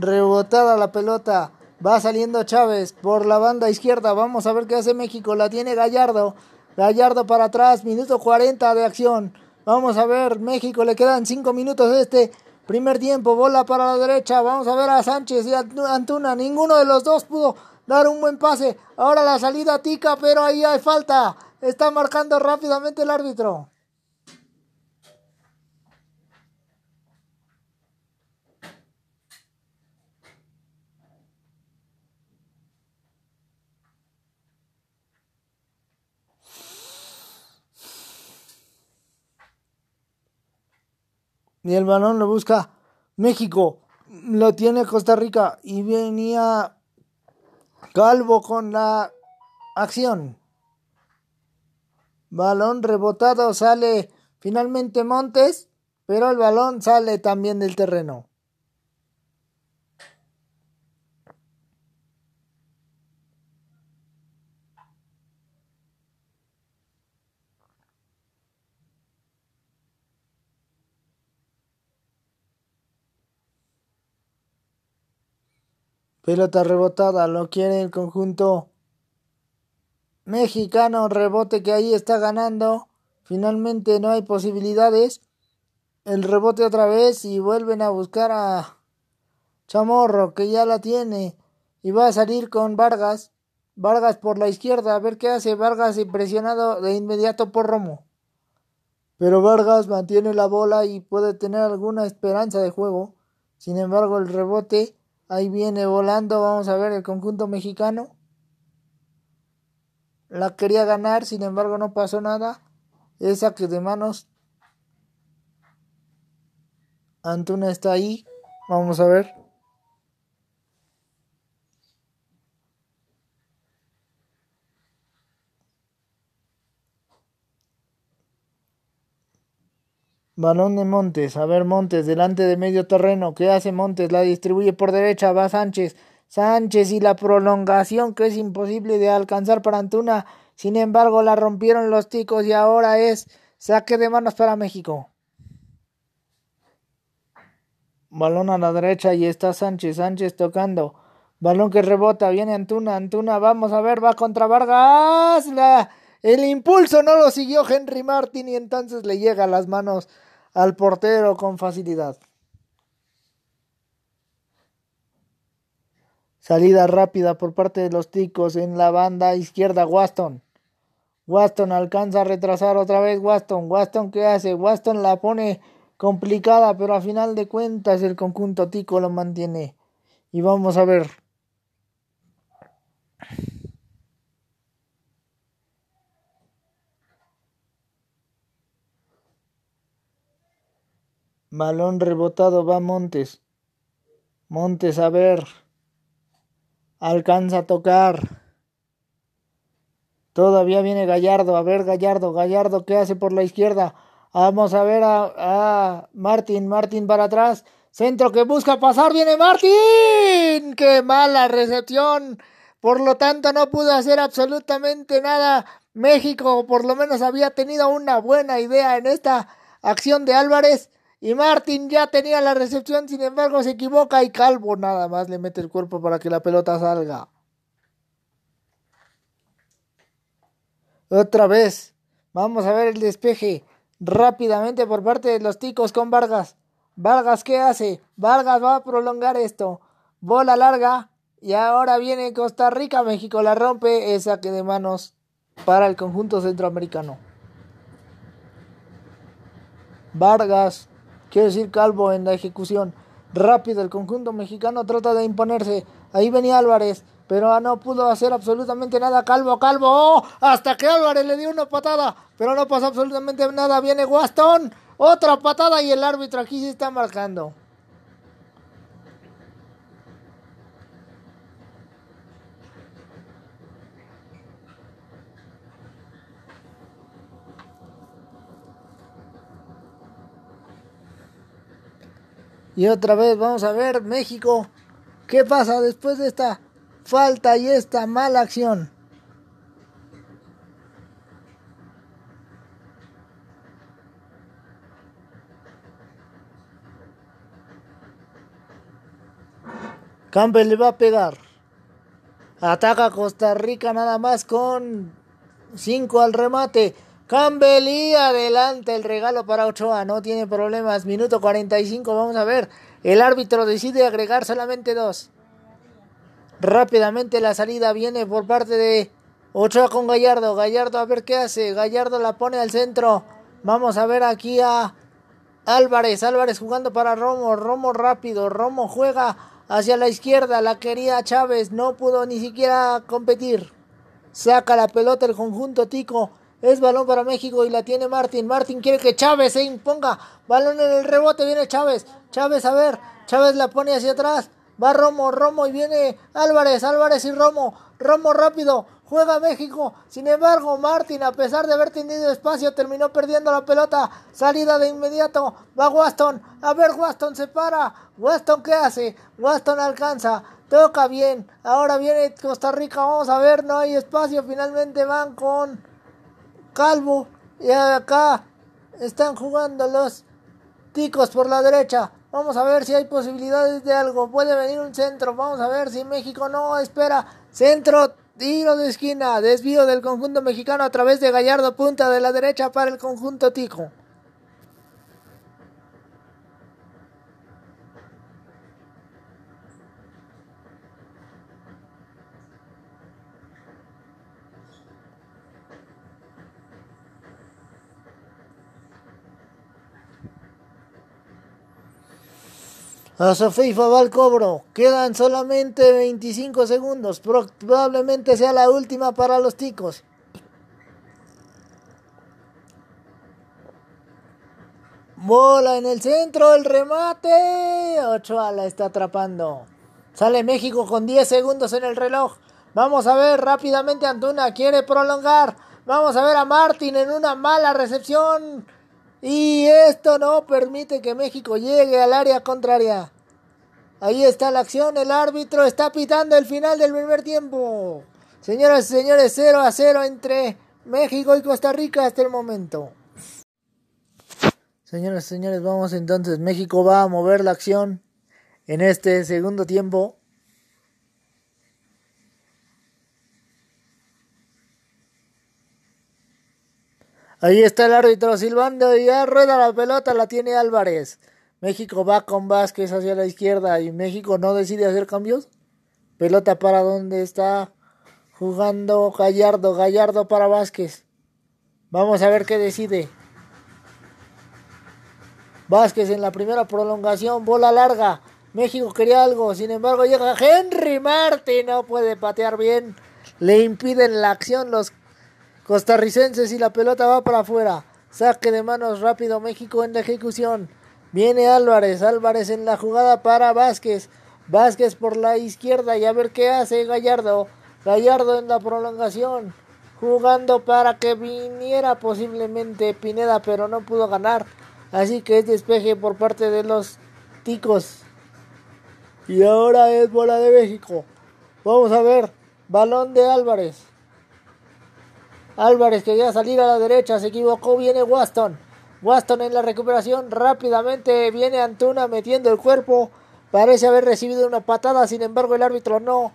Rebotada la pelota. Va saliendo Chávez por la banda izquierda. Vamos a ver qué hace México. La tiene Gallardo. Gallardo para atrás. Minuto 40 de acción. Vamos a ver. México le quedan 5 minutos de este primer tiempo. Bola para la derecha. Vamos a ver a Sánchez y a Antuna. Ninguno de los dos pudo dar un buen pase. Ahora la salida tica, pero ahí hay falta. Está marcando rápidamente el árbitro. Y el balón lo busca México, lo tiene Costa Rica y venía Calvo con la acción. Balón rebotado, sale finalmente Montes, pero el balón sale también del terreno. Pelota rebotada, lo quiere el conjunto mexicano. Rebote que ahí está ganando. Finalmente no hay posibilidades. El rebote otra vez y vuelven a buscar a Chamorro que ya la tiene. Y va a salir con Vargas. Vargas por la izquierda. A ver qué hace. Vargas impresionado de inmediato por Romo. Pero Vargas mantiene la bola y puede tener alguna esperanza de juego. Sin embargo, el rebote Ahí viene volando, vamos a ver el conjunto mexicano. La quería ganar, sin embargo no pasó nada. Esa que de manos. Antuna está ahí. Vamos a ver. Balón de Montes. A ver, Montes, delante de medio terreno. ¿Qué hace Montes? La distribuye por derecha. Va Sánchez. Sánchez y la prolongación que es imposible de alcanzar para Antuna. Sin embargo, la rompieron los ticos y ahora es saque de manos para México. Balón a la derecha y está Sánchez. Sánchez tocando. Balón que rebota. Viene Antuna. Antuna, vamos a ver, va contra Vargas. La, el impulso no lo siguió Henry Martin y entonces le llega a las manos al portero con facilidad. Salida rápida por parte de los ticos en la banda izquierda, Waston. Waston alcanza a retrasar otra vez Waston. Waston, ¿qué hace? Waston la pone complicada, pero a final de cuentas el conjunto tico lo mantiene. Y vamos a ver. Balón rebotado va Montes. Montes a ver. Alcanza a tocar. Todavía viene Gallardo. A ver Gallardo. Gallardo ¿qué hace por la izquierda. Vamos a ver a, a Martín. Martín para atrás. Centro que busca pasar. Viene Martín. Qué mala recepción. Por lo tanto no pudo hacer absolutamente nada. México por lo menos había tenido una buena idea en esta acción de Álvarez y Martín ya tenía la recepción, sin embargo se equivoca y Calvo nada más le mete el cuerpo para que la pelota salga. Otra vez. Vamos a ver el despeje rápidamente por parte de los ticos con Vargas. Vargas, ¿qué hace? Vargas va a prolongar esto. Bola larga. Y ahora viene Costa Rica. México la rompe. Es saque de manos para el conjunto centroamericano. Vargas Quiero decir Calvo en la ejecución. rápido el conjunto mexicano trata de imponerse. Ahí venía Álvarez, pero no pudo hacer absolutamente nada. Calvo, Calvo, ¡Oh! hasta que Álvarez le dio una patada, pero no pasó absolutamente nada. Viene Guastón, otra patada y el árbitro aquí se está marcando. Y otra vez vamos a ver México. ¿Qué pasa después de esta falta y esta mala acción? Campbell le va a pegar. Ataca Costa Rica nada más con 5 al remate. Campbell adelante el regalo para Ochoa, no tiene problemas. Minuto 45, vamos a ver. El árbitro decide agregar solamente dos. Rápidamente la salida viene por parte de Ochoa con Gallardo. Gallardo a ver qué hace. Gallardo la pone al centro. Vamos a ver aquí a Álvarez. Álvarez jugando para Romo. Romo rápido. Romo juega hacia la izquierda. La quería Chávez. No pudo ni siquiera competir. Saca la pelota el conjunto Tico. Es balón para México y la tiene Martín. Martín quiere que Chávez se imponga. Balón en el rebote, viene Chávez. Chávez, a ver. Chávez la pone hacia atrás. Va Romo, Romo y viene Álvarez, Álvarez y Romo. Romo rápido. Juega México. Sin embargo, Martín, a pesar de haber tenido espacio, terminó perdiendo la pelota. Salida de inmediato. Va Waston. A ver, Waston se para. Waston, ¿qué hace? Waston alcanza. Toca bien. Ahora viene Costa Rica. Vamos a ver. No hay espacio. Finalmente van con Calvo. Y acá están jugando los ticos por la derecha. Vamos a ver si hay posibilidades de algo. Puede venir un centro. Vamos a ver si México no espera. Centro, tiro de esquina. Desvío del conjunto mexicano a través de Gallardo. Punta de la derecha para el conjunto tico. A Sofeifa va al cobro. Quedan solamente 25 segundos. Probablemente sea la última para los ticos. Bola en el centro, el remate. Ochoa la está atrapando. Sale México con 10 segundos en el reloj. Vamos a ver rápidamente Antuna quiere prolongar. Vamos a ver a Martín en una mala recepción. Y esto no permite que México llegue al área contraria. Ahí está la acción, el árbitro está pitando el final del primer tiempo. Señoras y señores, 0 a 0 entre México y Costa Rica hasta el momento. Señoras y señores, vamos entonces. México va a mover la acción en este segundo tiempo. Ahí está el árbitro silbando y ya rueda la pelota, la tiene Álvarez. México va con Vázquez hacia la izquierda y México no decide hacer cambios. Pelota para donde está jugando Gallardo, Gallardo para Vázquez. Vamos a ver qué decide. Vázquez en la primera prolongación, bola larga. México quería algo, sin embargo llega Henry Martin, no puede patear bien. Le impiden la acción los costarricenses y la pelota va para afuera. Saque de manos rápido México en la ejecución. Viene Álvarez, Álvarez en la jugada para Vázquez. Vázquez por la izquierda y a ver qué hace Gallardo. Gallardo en la prolongación. Jugando para que viniera posiblemente Pineda, pero no pudo ganar. Así que es despeje por parte de los ticos. Y ahora es bola de México. Vamos a ver. Balón de Álvarez. Álvarez quería salir a la derecha, se equivocó, viene Waston. Waston en la recuperación, rápidamente viene Antuna metiendo el cuerpo. Parece haber recibido una patada, sin embargo el árbitro no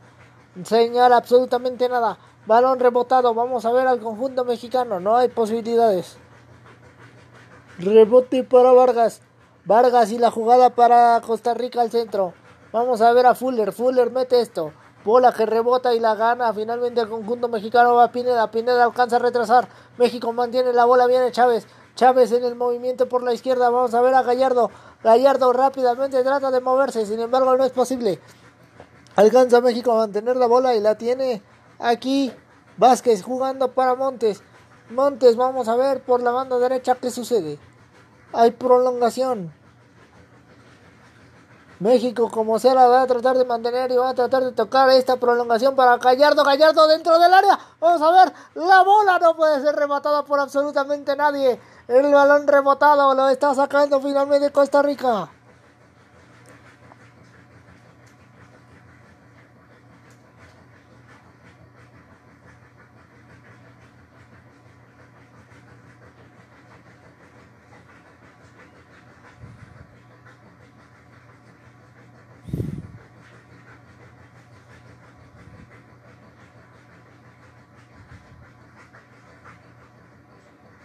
señala absolutamente nada. Balón rebotado, vamos a ver al conjunto mexicano, no hay posibilidades. Rebote para Vargas. Vargas y la jugada para Costa Rica al centro. Vamos a ver a Fuller. Fuller mete esto. Bola que rebota y la gana. Finalmente el conjunto mexicano va a Pineda. Pineda alcanza a retrasar. México mantiene la bola. Viene Chávez. Chávez en el movimiento por la izquierda. Vamos a ver a Gallardo. Gallardo rápidamente trata de moverse, sin embargo no es posible. Alcanza México a mantener la bola y la tiene aquí Vázquez jugando para Montes. Montes, vamos a ver por la banda derecha qué sucede. Hay prolongación. México, como sea, la va a tratar de mantener y va a tratar de tocar esta prolongación para Gallardo. Gallardo dentro del área. Vamos a ver. La bola no puede ser rematada por absolutamente nadie. El balón rebotado lo está sacando finalmente Costa Rica.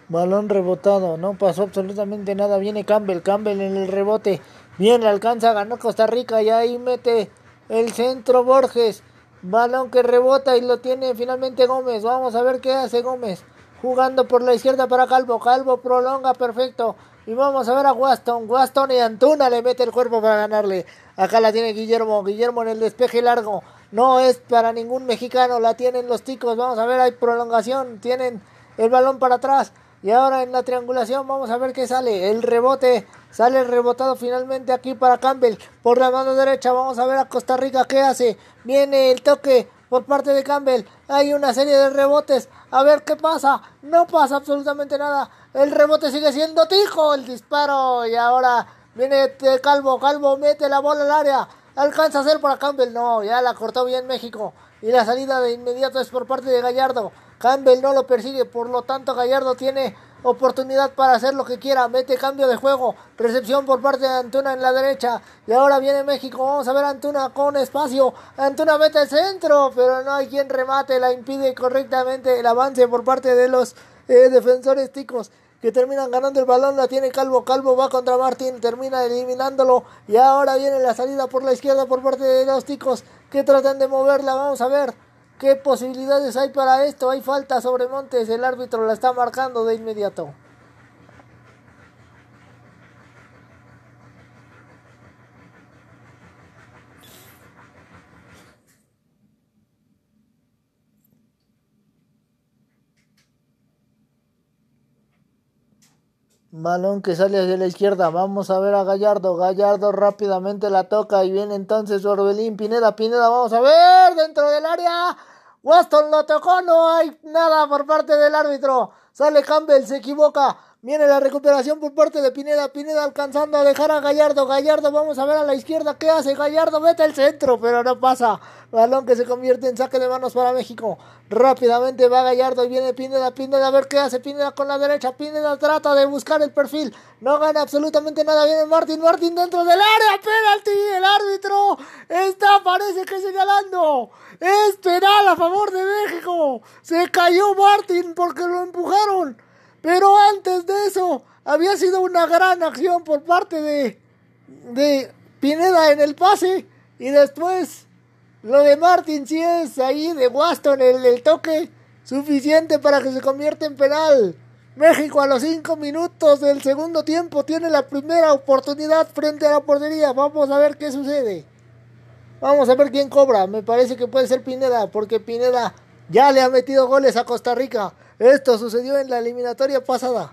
Balón rebotado, no pasó absolutamente nada. Viene Campbell, Campbell en el rebote. Bien, alcanza, ganó Costa Rica y ahí mete el centro Borges. Balón que rebota y lo tiene finalmente Gómez. Vamos a ver qué hace Gómez. Jugando por la izquierda para Calvo. Calvo prolonga perfecto. Y vamos a ver a Waston. Waston y Antuna le mete el cuerpo para ganarle. Acá la tiene Guillermo. Guillermo en el despeje largo. No es para ningún mexicano. La tienen los ticos. Vamos a ver, hay prolongación. Tienen el balón para atrás. Y ahora en la triangulación vamos a ver qué sale. El rebote sale rebotado finalmente aquí para Campbell. Por la mano derecha vamos a ver a Costa Rica qué hace. Viene el toque por parte de Campbell. Hay una serie de rebotes. A ver qué pasa. No pasa absolutamente nada. El rebote sigue siendo Tijo. El disparo. Y ahora viene Calvo. Calvo mete la bola al área. Alcanza a hacer para Campbell. No, ya la cortó bien México. Y la salida de inmediato es por parte de Gallardo. Campbell no lo persigue, por lo tanto Gallardo tiene oportunidad para hacer lo que quiera. Mete cambio de juego. Recepción por parte de Antuna en la derecha. Y ahora viene México. Vamos a ver Antuna con espacio. Antuna mete el centro, pero no hay quien remate. La impide correctamente el avance por parte de los eh, defensores ticos que terminan ganando el balón, la tiene Calvo, Calvo va contra Martín, termina eliminándolo y ahora viene la salida por la izquierda por parte de los ticos que tratan de moverla, vamos a ver qué posibilidades hay para esto, hay falta sobre Montes, el árbitro la está marcando de inmediato. Balón que sale hacia la izquierda. Vamos a ver a Gallardo. Gallardo rápidamente la toca y viene entonces Orbelín. Pineda, Pineda, vamos a ver dentro del área. Waston lo tocó, no hay nada por parte del árbitro. Sale Campbell, se equivoca. Viene la recuperación por parte de Pineda. Pineda alcanzando a dejar a Gallardo. Gallardo, vamos a ver a la izquierda qué hace. Gallardo mete el centro, pero no pasa. Balón que se convierte en saque de manos para México. Rápidamente va Gallardo y viene Pineda. Pineda a ver qué hace. Pineda con la derecha. Pineda trata de buscar el perfil. No gana absolutamente nada. Viene Martín. Martín dentro del área. Penalti. El árbitro está, parece que señalando. Es penal a favor de México. Se cayó Martín porque lo empujaron. Pero antes de eso, había sido una gran acción por parte de, de Pineda en el pase. Y después, lo de Martin si es ahí de Waston, el, el toque suficiente para que se convierta en penal. México a los 5 minutos del segundo tiempo tiene la primera oportunidad frente a la portería. Vamos a ver qué sucede. Vamos a ver quién cobra. Me parece que puede ser Pineda, porque Pineda ya le ha metido goles a Costa Rica. Esto sucedió en la eliminatoria pasada.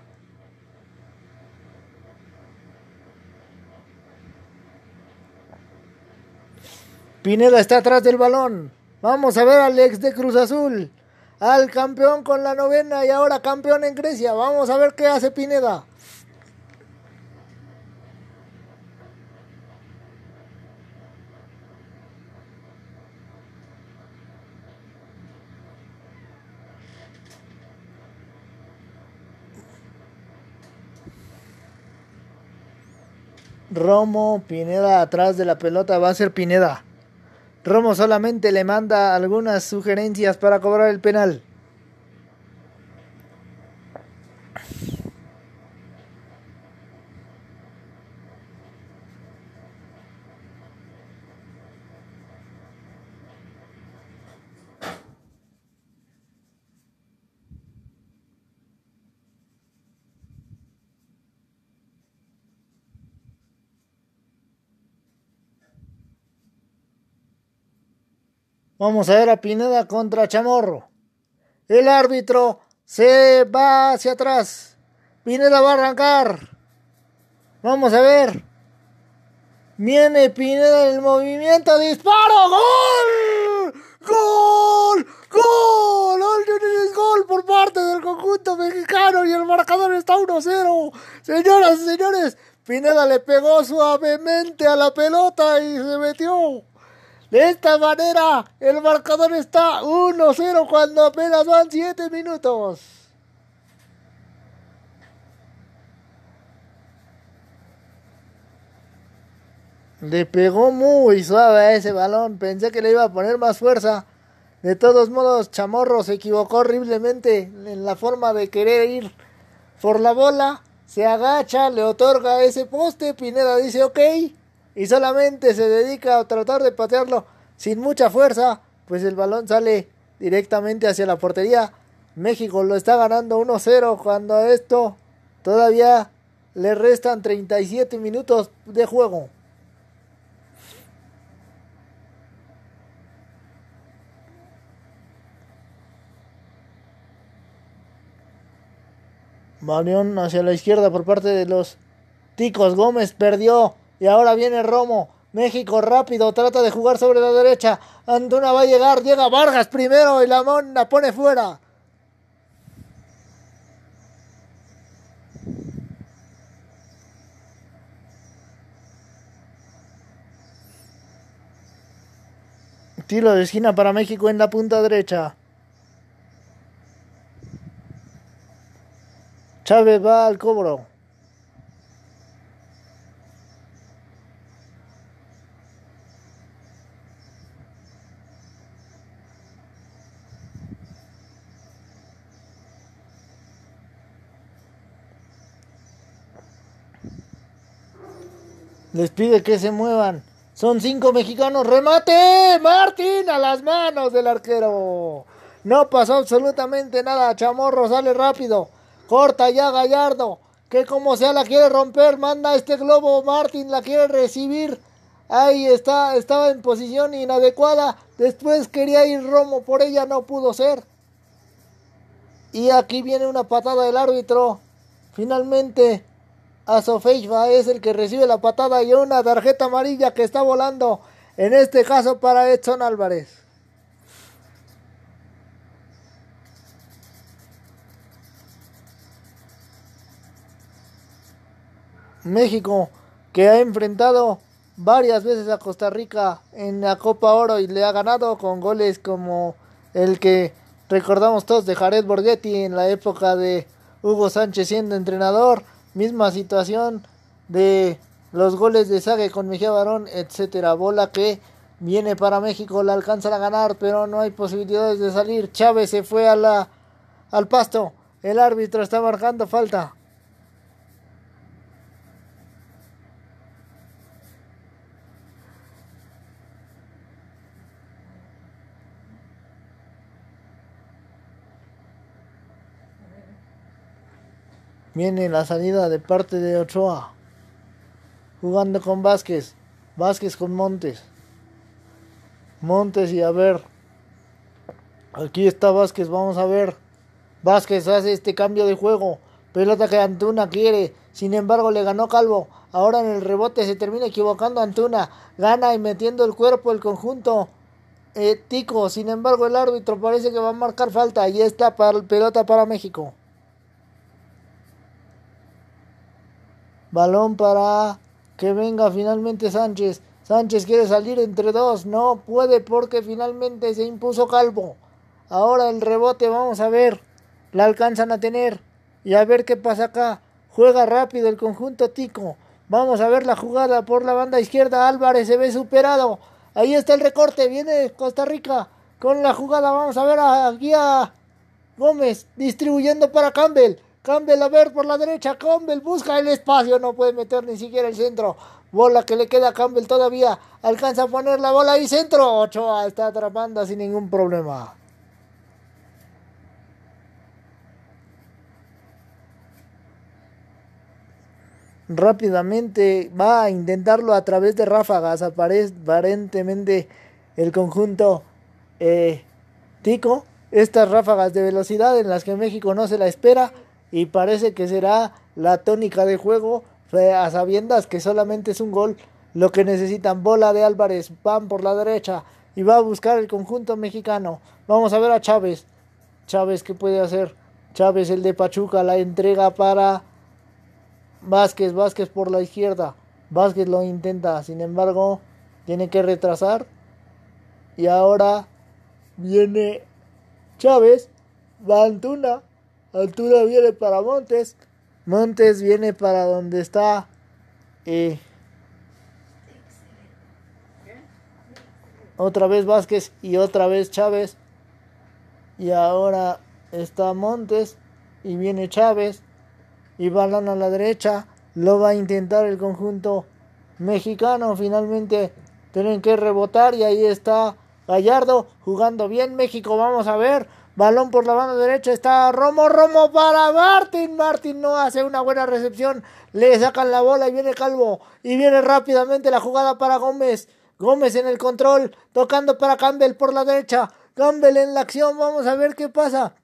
Pineda está atrás del balón. Vamos a ver al ex de Cruz Azul. Al campeón con la novena y ahora campeón en Grecia. Vamos a ver qué hace Pineda. Romo, Pineda atrás de la pelota, va a ser Pineda. Romo solamente le manda algunas sugerencias para cobrar el penal. Vamos a ver a Pineda contra Chamorro. El árbitro se va hacia atrás. Pineda va a arrancar. Vamos a ver. Viene Pineda en el movimiento. Disparo. ¡Gol! ¡Gol! ¡Gol! ¡Gol por parte del conjunto mexicano! Y el marcador está 1-0. Señoras y señores, Pineda le pegó suavemente a la pelota y se metió. De esta manera, el marcador está 1-0 cuando apenas van 7 minutos. Le pegó muy suave a ese balón. Pensé que le iba a poner más fuerza. De todos modos, Chamorro se equivocó horriblemente en la forma de querer ir por la bola. Se agacha, le otorga ese poste. Pineda dice ok. Y solamente se dedica a tratar de patearlo sin mucha fuerza. Pues el balón sale directamente hacia la portería. México lo está ganando 1-0 cuando a esto todavía le restan 37 minutos de juego. Balón hacia la izquierda por parte de los Ticos. Gómez perdió. Y ahora viene Romo. México rápido. Trata de jugar sobre la derecha. Antuna va a llegar. Llega Vargas primero. Y la la pone fuera. Tiro de esquina para México en la punta derecha. Chávez va al cobro. Les pide que se muevan. Son cinco mexicanos. ¡Remate! Martín a las manos del arquero. No pasó absolutamente nada. Chamorro sale rápido. Corta ya Gallardo. Que como sea la quiere romper. Manda este globo. Martín la quiere recibir. Ahí está. Estaba en posición inadecuada. Después quería ir Romo. Por ella no pudo ser. Y aquí viene una patada del árbitro. Finalmente. Azofeifa es el que recibe la patada y una tarjeta amarilla que está volando. En este caso para Edson Álvarez. México, que ha enfrentado varias veces a Costa Rica en la Copa Oro y le ha ganado con goles como el que recordamos todos de Jared Borghetti en la época de Hugo Sánchez siendo entrenador, misma situación de los goles de Sague con Mejía Barón, etcétera, bola que viene para México, la alcanzan a ganar, pero no hay posibilidades de salir. Chávez se fue a la al pasto. El árbitro está marcando falta. Viene la salida de parte de Ochoa. Jugando con Vázquez. Vázquez con Montes. Montes y a ver. Aquí está Vázquez, vamos a ver. Vázquez hace este cambio de juego. Pelota que Antuna quiere. Sin embargo, le ganó Calvo. Ahora en el rebote se termina equivocando Antuna. Gana y metiendo el cuerpo el conjunto. Eh, Tico. Sin embargo, el árbitro parece que va a marcar falta. Y está para, pelota para México. Balón para que venga finalmente Sánchez. Sánchez quiere salir entre dos. No puede porque finalmente se impuso Calvo. Ahora el rebote, vamos a ver. La alcanzan a tener. Y a ver qué pasa acá. Juega rápido el conjunto Tico. Vamos a ver la jugada por la banda izquierda. Álvarez se ve superado. Ahí está el recorte. Viene Costa Rica con la jugada. Vamos a ver a Guía Gómez distribuyendo para Campbell. Campbell a ver por la derecha. Campbell busca el espacio. No puede meter ni siquiera el centro. Bola que le queda a Campbell todavía. Alcanza a poner la bola y centro. Ochoa está atrapando sin ningún problema. Rápidamente va a intentarlo a través de ráfagas. Aparentemente el conjunto eh, Tico, estas ráfagas de velocidad en las que México no se la espera y parece que será la tónica de juego a sabiendas que solamente es un gol lo que necesitan. Bola de Álvarez, van por la derecha y va a buscar el conjunto mexicano. Vamos a ver a Chávez. Chávez, ¿qué puede hacer? Chávez, el de Pachuca, la entrega para Vázquez. Vázquez por la izquierda. Vázquez lo intenta, sin embargo, tiene que retrasar. Y ahora viene Chávez. Va Antuna. Antuna viene para Montes. Montes viene para donde está. Eh, otra vez Vázquez y otra vez Chávez. Y ahora está Montes y viene Chávez y balón a la derecha. Lo va a intentar el conjunto mexicano. Finalmente tienen que rebotar y ahí está Gallardo jugando bien. México, vamos a ver. Balón por la banda derecha está Romo, Romo para Martín. Martín no hace una buena recepción. Le sacan la bola y viene Calvo. Y viene rápidamente la jugada para Gómez. Gómez en el control, tocando para Campbell por la derecha. Campbell en la acción, vamos a ver qué pasa.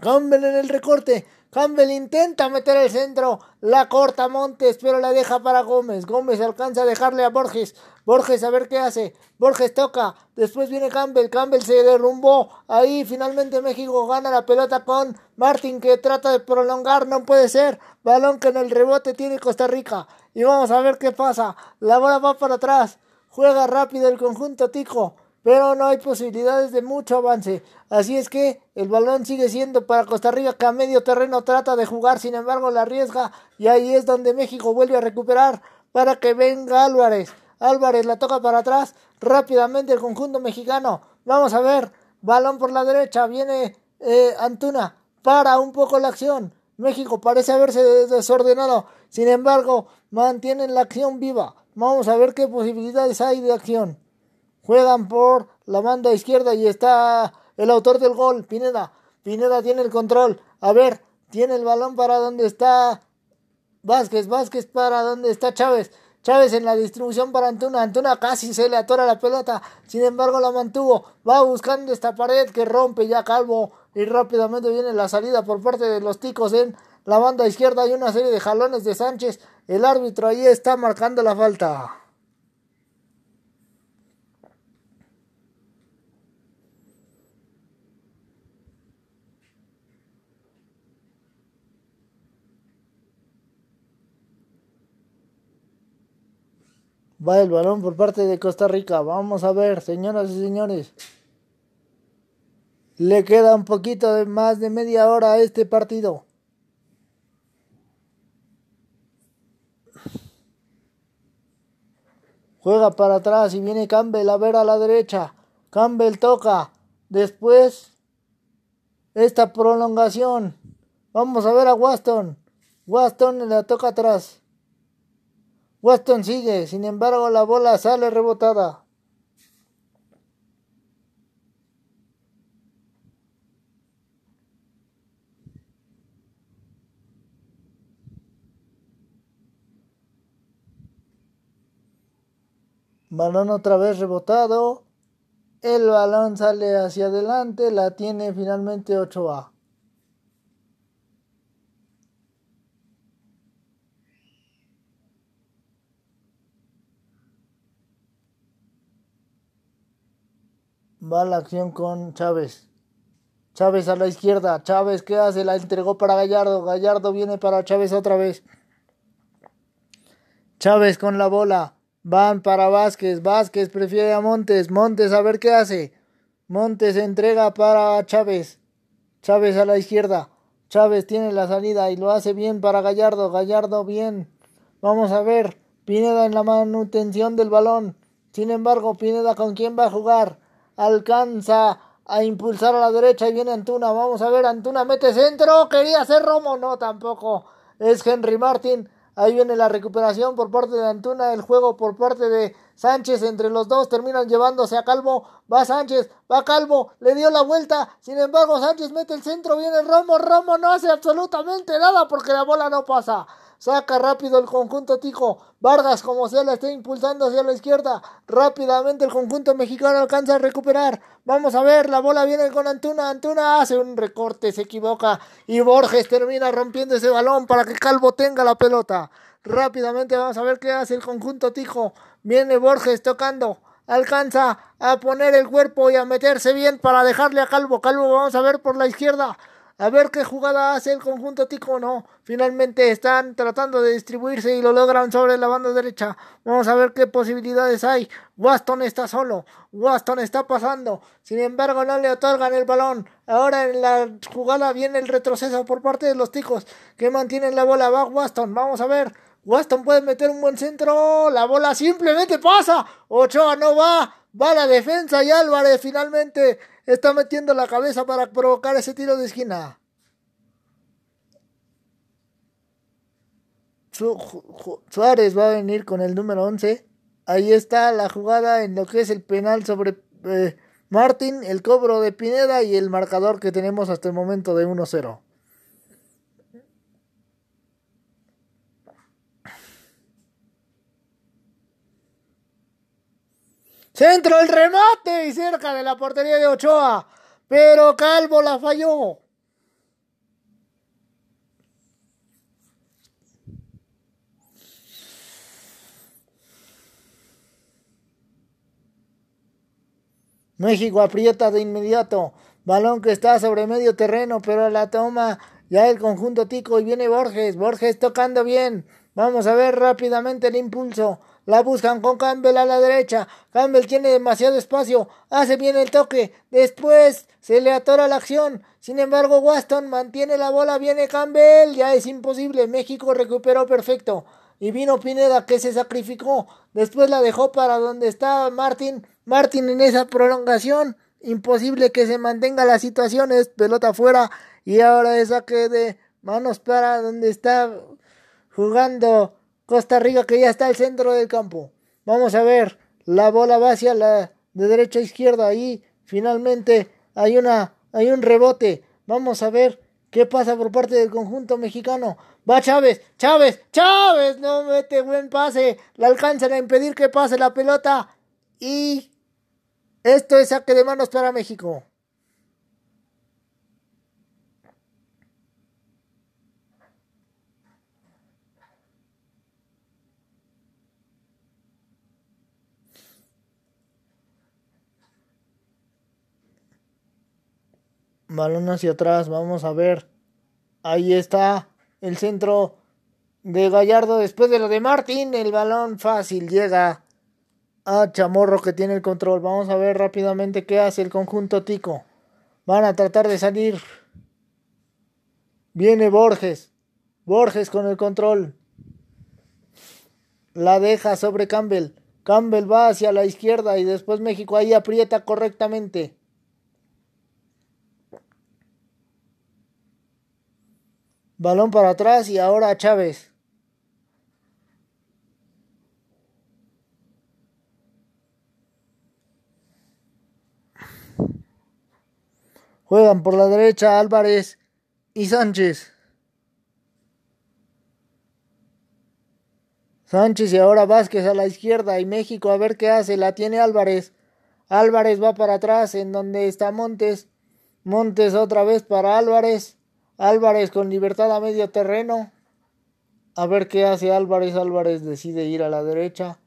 Campbell en el recorte. Campbell intenta meter el centro, la corta Montes, pero la deja para Gómez. Gómez alcanza a dejarle a Borges. Borges a ver qué hace. Borges toca. Después viene Campbell. Campbell se derrumbó. Ahí finalmente México gana la pelota con Martin que trata de prolongar. No puede ser. Balón que en el rebote tiene Costa Rica. Y vamos a ver qué pasa. La bola va para atrás. Juega rápido el conjunto Tico, pero no hay posibilidades de mucho avance. Así es que el balón sigue siendo para Costa Rica que a medio terreno trata de jugar, sin embargo la arriesga y ahí es donde México vuelve a recuperar para que venga Álvarez. Álvarez la toca para atrás rápidamente el conjunto mexicano. Vamos a ver, balón por la derecha, viene eh, Antuna, para un poco la acción. México parece haberse desordenado, sin embargo mantienen la acción viva. Vamos a ver qué posibilidades hay de acción. Juegan por la banda izquierda y está el autor del gol, Pineda. Pineda tiene el control. A ver, tiene el balón para donde está Vázquez. Vázquez para donde está Chávez. Chávez en la distribución para Antuna. Antuna casi se le atora la pelota. Sin embargo, la mantuvo. Va buscando esta pared que rompe ya Calvo. Y rápidamente viene la salida por parte de los ticos en la banda izquierda. Hay una serie de jalones de Sánchez. El árbitro ahí está marcando la falta. Va el balón por parte de Costa Rica. Vamos a ver, señoras y señores. Le queda un poquito de más de media hora a este partido. Juega para atrás y viene Campbell a ver a la derecha. Campbell toca. Después esta prolongación. Vamos a ver a Waston. Waston la toca atrás. Waston sigue. Sin embargo la bola sale rebotada. Balón otra vez rebotado. El balón sale hacia adelante. La tiene finalmente 8A. Va la acción con Chávez. Chávez a la izquierda. Chávez, ¿qué hace? La entregó para Gallardo. Gallardo viene para Chávez otra vez. Chávez con la bola. Van para Vázquez. Vázquez prefiere a Montes. Montes a ver qué hace. Montes entrega para Chávez. Chávez a la izquierda. Chávez tiene la salida y lo hace bien para Gallardo. Gallardo bien. Vamos a ver. Pineda en la manutención del balón. Sin embargo, Pineda con quién va a jugar. Alcanza a impulsar a la derecha y viene Antuna. Vamos a ver. Antuna mete centro. Quería hacer Romo. No, tampoco. Es Henry Martin Ahí viene la recuperación por parte de Antuna, el juego por parte de Sánchez. Entre los dos terminan llevándose a Calvo. Va Sánchez, va Calvo, le dio la vuelta. Sin embargo, Sánchez mete el centro, viene Romo. Romo no hace absolutamente nada porque la bola no pasa. Saca rápido el conjunto Tico. Vargas, como sea, la está impulsando hacia la izquierda. Rápidamente el conjunto mexicano alcanza a recuperar. Vamos a ver, la bola viene con Antuna. Antuna hace un recorte, se equivoca. Y Borges termina rompiendo ese balón para que Calvo tenga la pelota. Rápidamente vamos a ver qué hace el conjunto Tico. Viene Borges tocando alcanza a poner el cuerpo y a meterse bien para dejarle a Calvo. Calvo, vamos a ver por la izquierda. A ver qué jugada hace el conjunto Tico. No, finalmente están tratando de distribuirse y lo logran sobre la banda derecha. Vamos a ver qué posibilidades hay. Waston está solo. Waston está pasando. Sin embargo, no le otorgan el balón. Ahora en la jugada viene el retroceso por parte de los ticos que mantienen la bola. Va Waston. Vamos a ver. Waston puede meter un buen centro. La bola simplemente pasa. Ochoa no va. Va la defensa y Álvarez finalmente está metiendo la cabeza para provocar ese tiro de esquina. Suárez va a venir con el número 11. Ahí está la jugada en lo que es el penal sobre eh, Martín, el cobro de Pineda y el marcador que tenemos hasta el momento de 1-0. Centro el remate y cerca de la portería de Ochoa. Pero Calvo la falló. México aprieta de inmediato. Balón que está sobre medio terreno, pero la toma ya el conjunto tico y viene Borges. Borges tocando bien. Vamos a ver rápidamente el impulso. La buscan con Campbell a la derecha. Campbell tiene demasiado espacio. Hace bien el toque. Después se le atora la acción. Sin embargo, Waston mantiene la bola. Viene Campbell. Ya es imposible. México recuperó perfecto. Y vino Pineda que se sacrificó. Después la dejó para donde estaba Martin. Martin en esa prolongación. Imposible que se mantenga la situación. Es pelota afuera. Y ahora es saque de manos para donde está jugando Costa Rica que ya está al centro del campo. Vamos a ver, la bola va hacia la de derecha a izquierda y finalmente hay una hay un rebote. Vamos a ver qué pasa por parte del conjunto mexicano. Va Chávez, Chávez, Chávez, no mete buen pase. Le alcanzan a impedir que pase la pelota y esto es saque de manos para México. Balón hacia atrás, vamos a ver. Ahí está el centro de Gallardo después de lo de Martín. El balón fácil llega a Chamorro que tiene el control. Vamos a ver rápidamente qué hace el conjunto Tico. Van a tratar de salir. Viene Borges. Borges con el control. La deja sobre Campbell. Campbell va hacia la izquierda y después México ahí aprieta correctamente. Balón para atrás y ahora Chávez. Juegan por la derecha Álvarez y Sánchez. Sánchez y ahora Vázquez a la izquierda y México a ver qué hace. La tiene Álvarez. Álvarez va para atrás en donde está Montes. Montes otra vez para Álvarez. Álvarez con libertad a medio terreno. A ver qué hace Álvarez. Álvarez decide ir a la derecha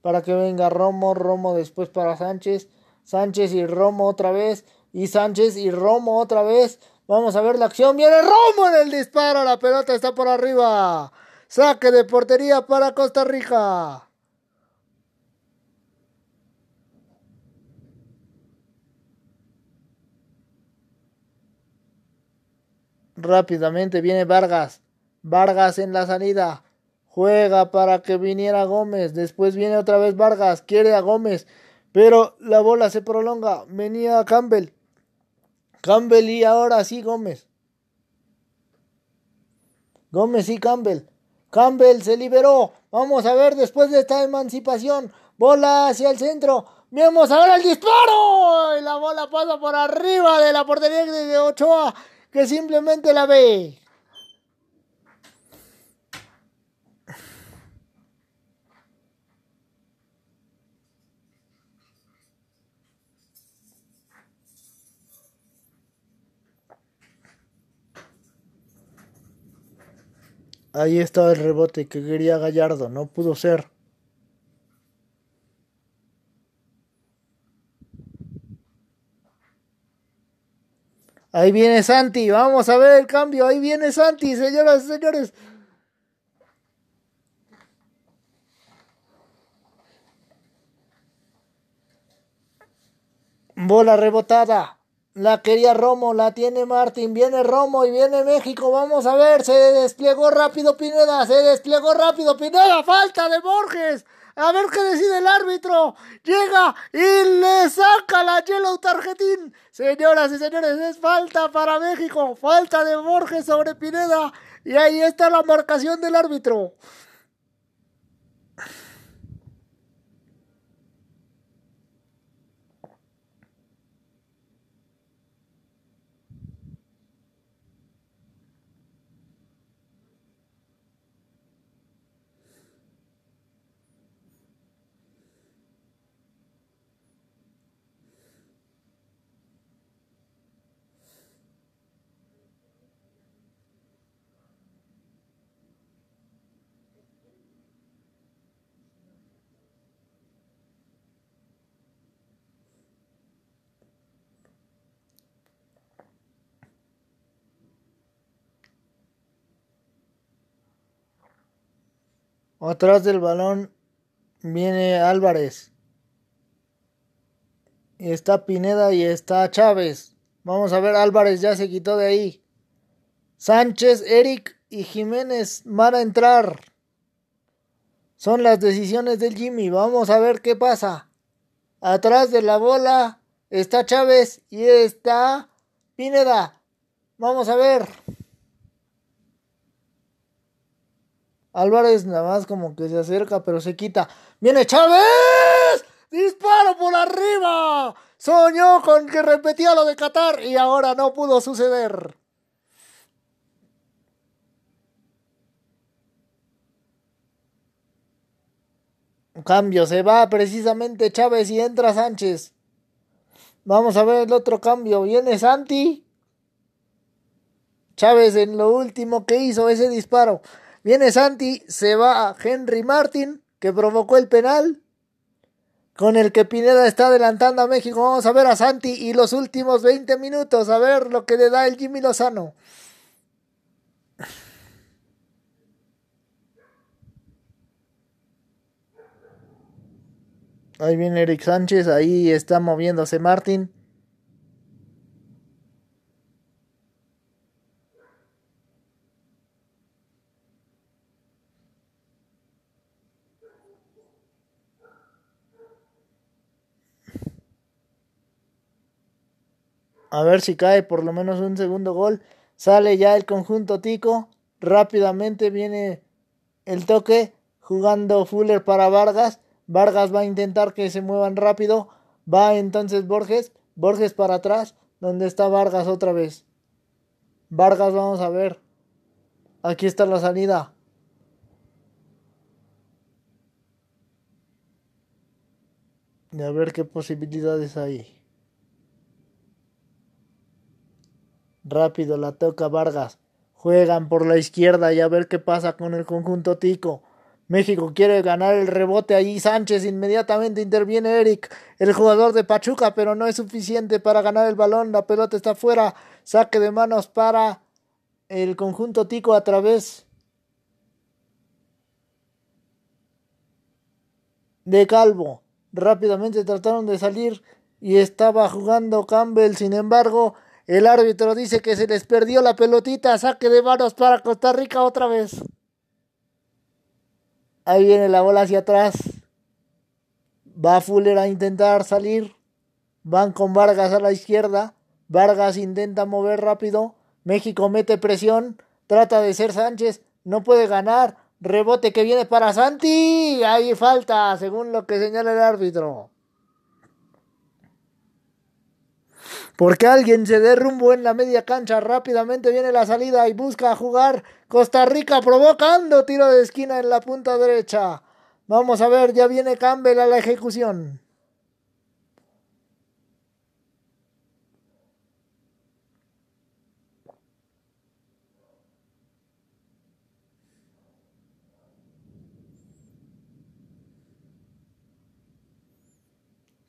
para que venga Romo. Romo después para Sánchez. Sánchez y Romo otra vez. Y Sánchez y Romo otra vez. Vamos a ver la acción. Viene Romo en el disparo. La pelota está por arriba. Saque de portería para Costa Rica. Rápidamente viene Vargas. Vargas en la salida. Juega para que viniera Gómez. Después viene otra vez Vargas. Quiere a Gómez. Pero la bola se prolonga. Venía Campbell. Campbell y ahora sí Gómez. Gómez y Campbell. Campbell se liberó. Vamos a ver después de esta emancipación. Bola hacia el centro. Vamos a ver el disparo. Y la bola pasa por arriba de la portería de Ochoa que simplemente la ve. Ahí estaba el rebote que quería Gallardo, no pudo ser. Ahí viene Santi, vamos a ver el cambio, ahí viene Santi, señoras y señores. Bola rebotada. La quería Romo, la tiene Martín. Viene Romo y viene México. Vamos a ver, se desplegó rápido Pineda, se desplegó rápido Pineda. Falta de Borges. A ver qué decide el árbitro. Llega y le saca la yellow tarjetín. Señoras y señores, es falta para México. Falta de Borges sobre Pineda. Y ahí está la marcación del árbitro. Atrás del balón viene Álvarez. Está Pineda y está Chávez. Vamos a ver, Álvarez ya se quitó de ahí. Sánchez, Eric y Jiménez van a entrar. Son las decisiones del Jimmy. Vamos a ver qué pasa. Atrás de la bola está Chávez y está Pineda. Vamos a ver. Álvarez nada más como que se acerca, pero se quita. ¡Viene Chávez! ¡Disparo por arriba! Soñó con que repetía lo de Qatar y ahora no pudo suceder. Cambio, se va precisamente Chávez y entra Sánchez. Vamos a ver el otro cambio. Viene Santi. Chávez en lo último que hizo ese disparo. Viene Santi, se va a Henry Martin, que provocó el penal, con el que Pineda está adelantando a México. Vamos a ver a Santi y los últimos 20 minutos, a ver lo que le da el Jimmy Lozano. Ahí viene Eric Sánchez, ahí está moviéndose Martin. A ver si cae por lo menos un segundo gol. Sale ya el conjunto Tico. Rápidamente viene el toque. Jugando Fuller para Vargas. Vargas va a intentar que se muevan rápido. Va entonces Borges. Borges para atrás. Donde está Vargas otra vez. Vargas, vamos a ver. Aquí está la salida. Y a ver qué posibilidades hay. Rápido la toca Vargas. Juegan por la izquierda y a ver qué pasa con el conjunto Tico. México quiere ganar el rebote allí. Sánchez inmediatamente interviene Eric, el jugador de Pachuca, pero no es suficiente para ganar el balón. La pelota está fuera. Saque de manos para el conjunto Tico a través de Calvo. Rápidamente trataron de salir y estaba jugando Campbell. Sin embargo, el árbitro dice que se les perdió la pelotita. Saque de manos para Costa Rica otra vez. Ahí viene la bola hacia atrás. Va Fuller a intentar salir. Van con Vargas a la izquierda. Vargas intenta mover rápido. México mete presión. Trata de ser Sánchez. No puede ganar. Rebote que viene para Santi. Ahí falta, según lo que señala el árbitro. Porque alguien se dé rumbo en la media cancha. Rápidamente viene la salida y busca jugar Costa Rica provocando tiro de esquina en la punta derecha. Vamos a ver, ya viene Campbell a la ejecución.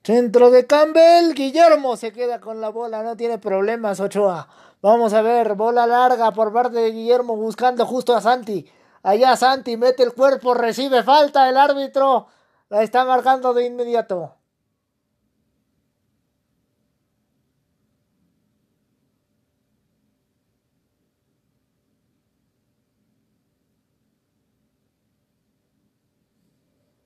Centro de Campbell, Guillermo se queda con la bola, no tiene problemas Ochoa. Vamos a ver, bola larga por parte de Guillermo buscando justo a Santi. Allá Santi mete el cuerpo, recibe falta el árbitro. La está marcando de inmediato.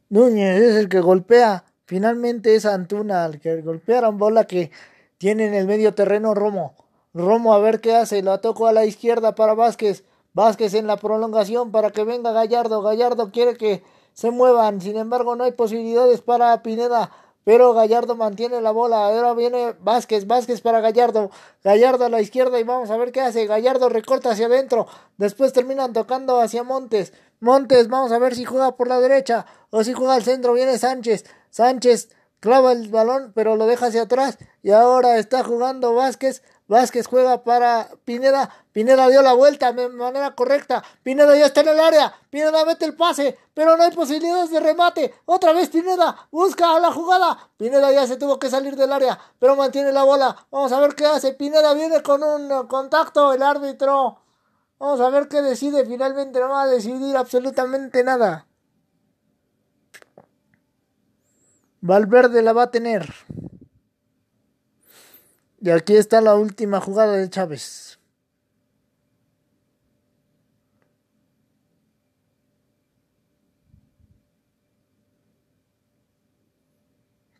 Núñez es el que golpea. Finalmente es Antuna el que golpearon bola que tiene en el medio terreno Romo. Romo a ver qué hace. La tocó a la izquierda para Vázquez. Vázquez en la prolongación para que venga Gallardo. Gallardo quiere que se muevan. Sin embargo, no hay posibilidades para Pineda. Pero Gallardo mantiene la bola. Ahora viene Vázquez. Vázquez para Gallardo. Gallardo a la izquierda y vamos a ver qué hace. Gallardo recorta hacia adentro. Después terminan tocando hacia Montes. Montes, vamos a ver si juega por la derecha o si juega al centro. Viene Sánchez. Sánchez clava el balón, pero lo deja hacia atrás. Y ahora está jugando Vázquez. Vázquez juega para Pineda. Pineda dio la vuelta de manera correcta. Pineda ya está en el área. Pineda mete el pase, pero no hay posibilidades de remate. Otra vez Pineda busca la jugada. Pineda ya se tuvo que salir del área, pero mantiene la bola. Vamos a ver qué hace. Pineda viene con un contacto. El árbitro Vamos a ver qué decide. Finalmente no va a decidir absolutamente nada. Valverde la va a tener. Y aquí está la última jugada de Chávez.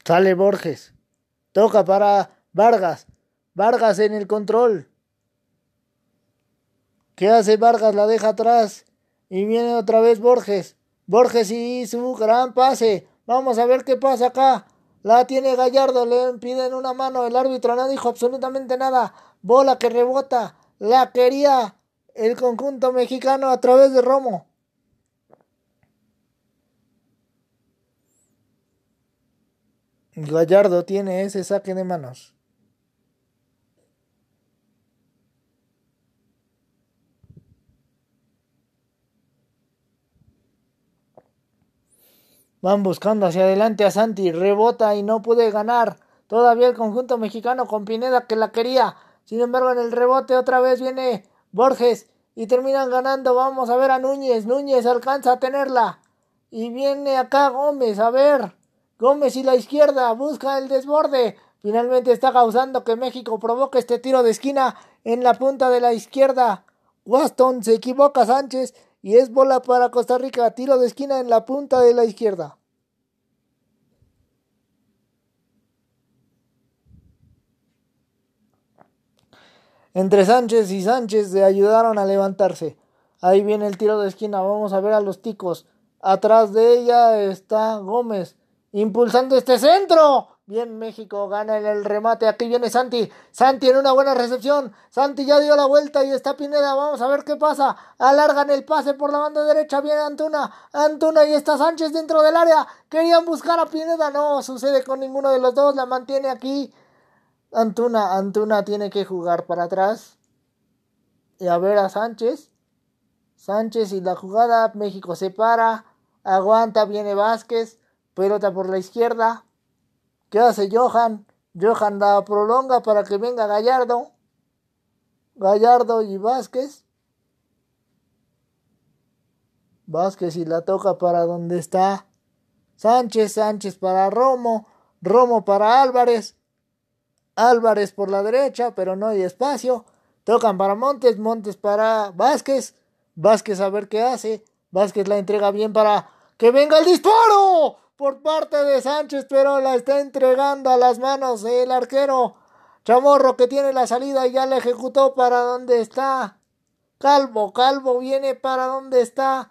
Sale Borges. Toca para Vargas. Vargas en el control. ¿Qué hace Vargas? La deja atrás. Y viene otra vez Borges. Borges y su gran pase. Vamos a ver qué pasa acá. La tiene Gallardo, le piden una mano. El árbitro no dijo absolutamente nada. Bola que rebota. La quería el conjunto mexicano a través de Romo. Gallardo tiene ese saque de manos. Van buscando hacia adelante a Santi, rebota y no puede ganar. Todavía el conjunto mexicano con Pineda que la quería. Sin embargo, en el rebote otra vez viene Borges y terminan ganando. Vamos a ver a Núñez. Núñez alcanza a tenerla. Y viene acá Gómez. A ver. Gómez y la izquierda busca el desborde. Finalmente está causando que México provoque este tiro de esquina en la punta de la izquierda. Waston se equivoca Sánchez y es bola para Costa Rica, tiro de esquina en la punta de la izquierda. Entre Sánchez y Sánchez le ayudaron a levantarse. Ahí viene el tiro de esquina. Vamos a ver a los ticos. Atrás de ella está Gómez. Impulsando este centro. Bien, México gana en el remate. Aquí viene Santi. Santi en una buena recepción. Santi ya dio la vuelta y está Pineda. Vamos a ver qué pasa. Alargan el pase por la banda derecha. Viene Antuna. Antuna y está Sánchez dentro del área. Querían buscar a Pineda. No sucede con ninguno de los dos. La mantiene aquí. Antuna. Antuna tiene que jugar para atrás. Y a ver a Sánchez. Sánchez y la jugada. México se para. Aguanta. Viene Vázquez. Pelota por la izquierda. ¿Qué hace Johan? Johan la prolonga para que venga Gallardo. Gallardo y Vázquez. Vázquez y la toca para donde está Sánchez, Sánchez para Romo, Romo para Álvarez, Álvarez por la derecha, pero no hay espacio. Tocan para Montes, Montes para Vázquez, Vázquez a ver qué hace, Vázquez la entrega bien para que venga el disparo por parte de Sánchez, pero la está entregando a las manos del arquero. Chamorro que tiene la salida y ya la ejecutó para donde está. Calvo, Calvo viene para donde está.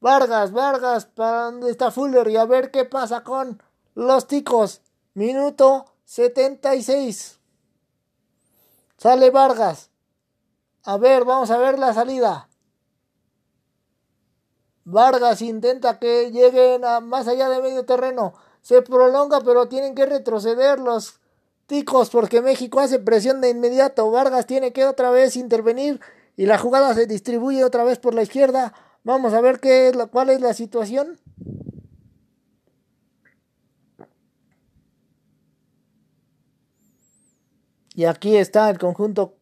Vargas, Vargas para donde está Fuller y a ver qué pasa con los ticos. Minuto 76. Sale Vargas. A ver, vamos a ver la salida. Vargas intenta que lleguen a más allá de medio terreno. Se prolonga, pero tienen que retroceder los ticos porque México hace presión de inmediato. Vargas tiene que otra vez intervenir y la jugada se distribuye otra vez por la izquierda. Vamos a ver qué es la, cuál es la situación. Y aquí está el conjunto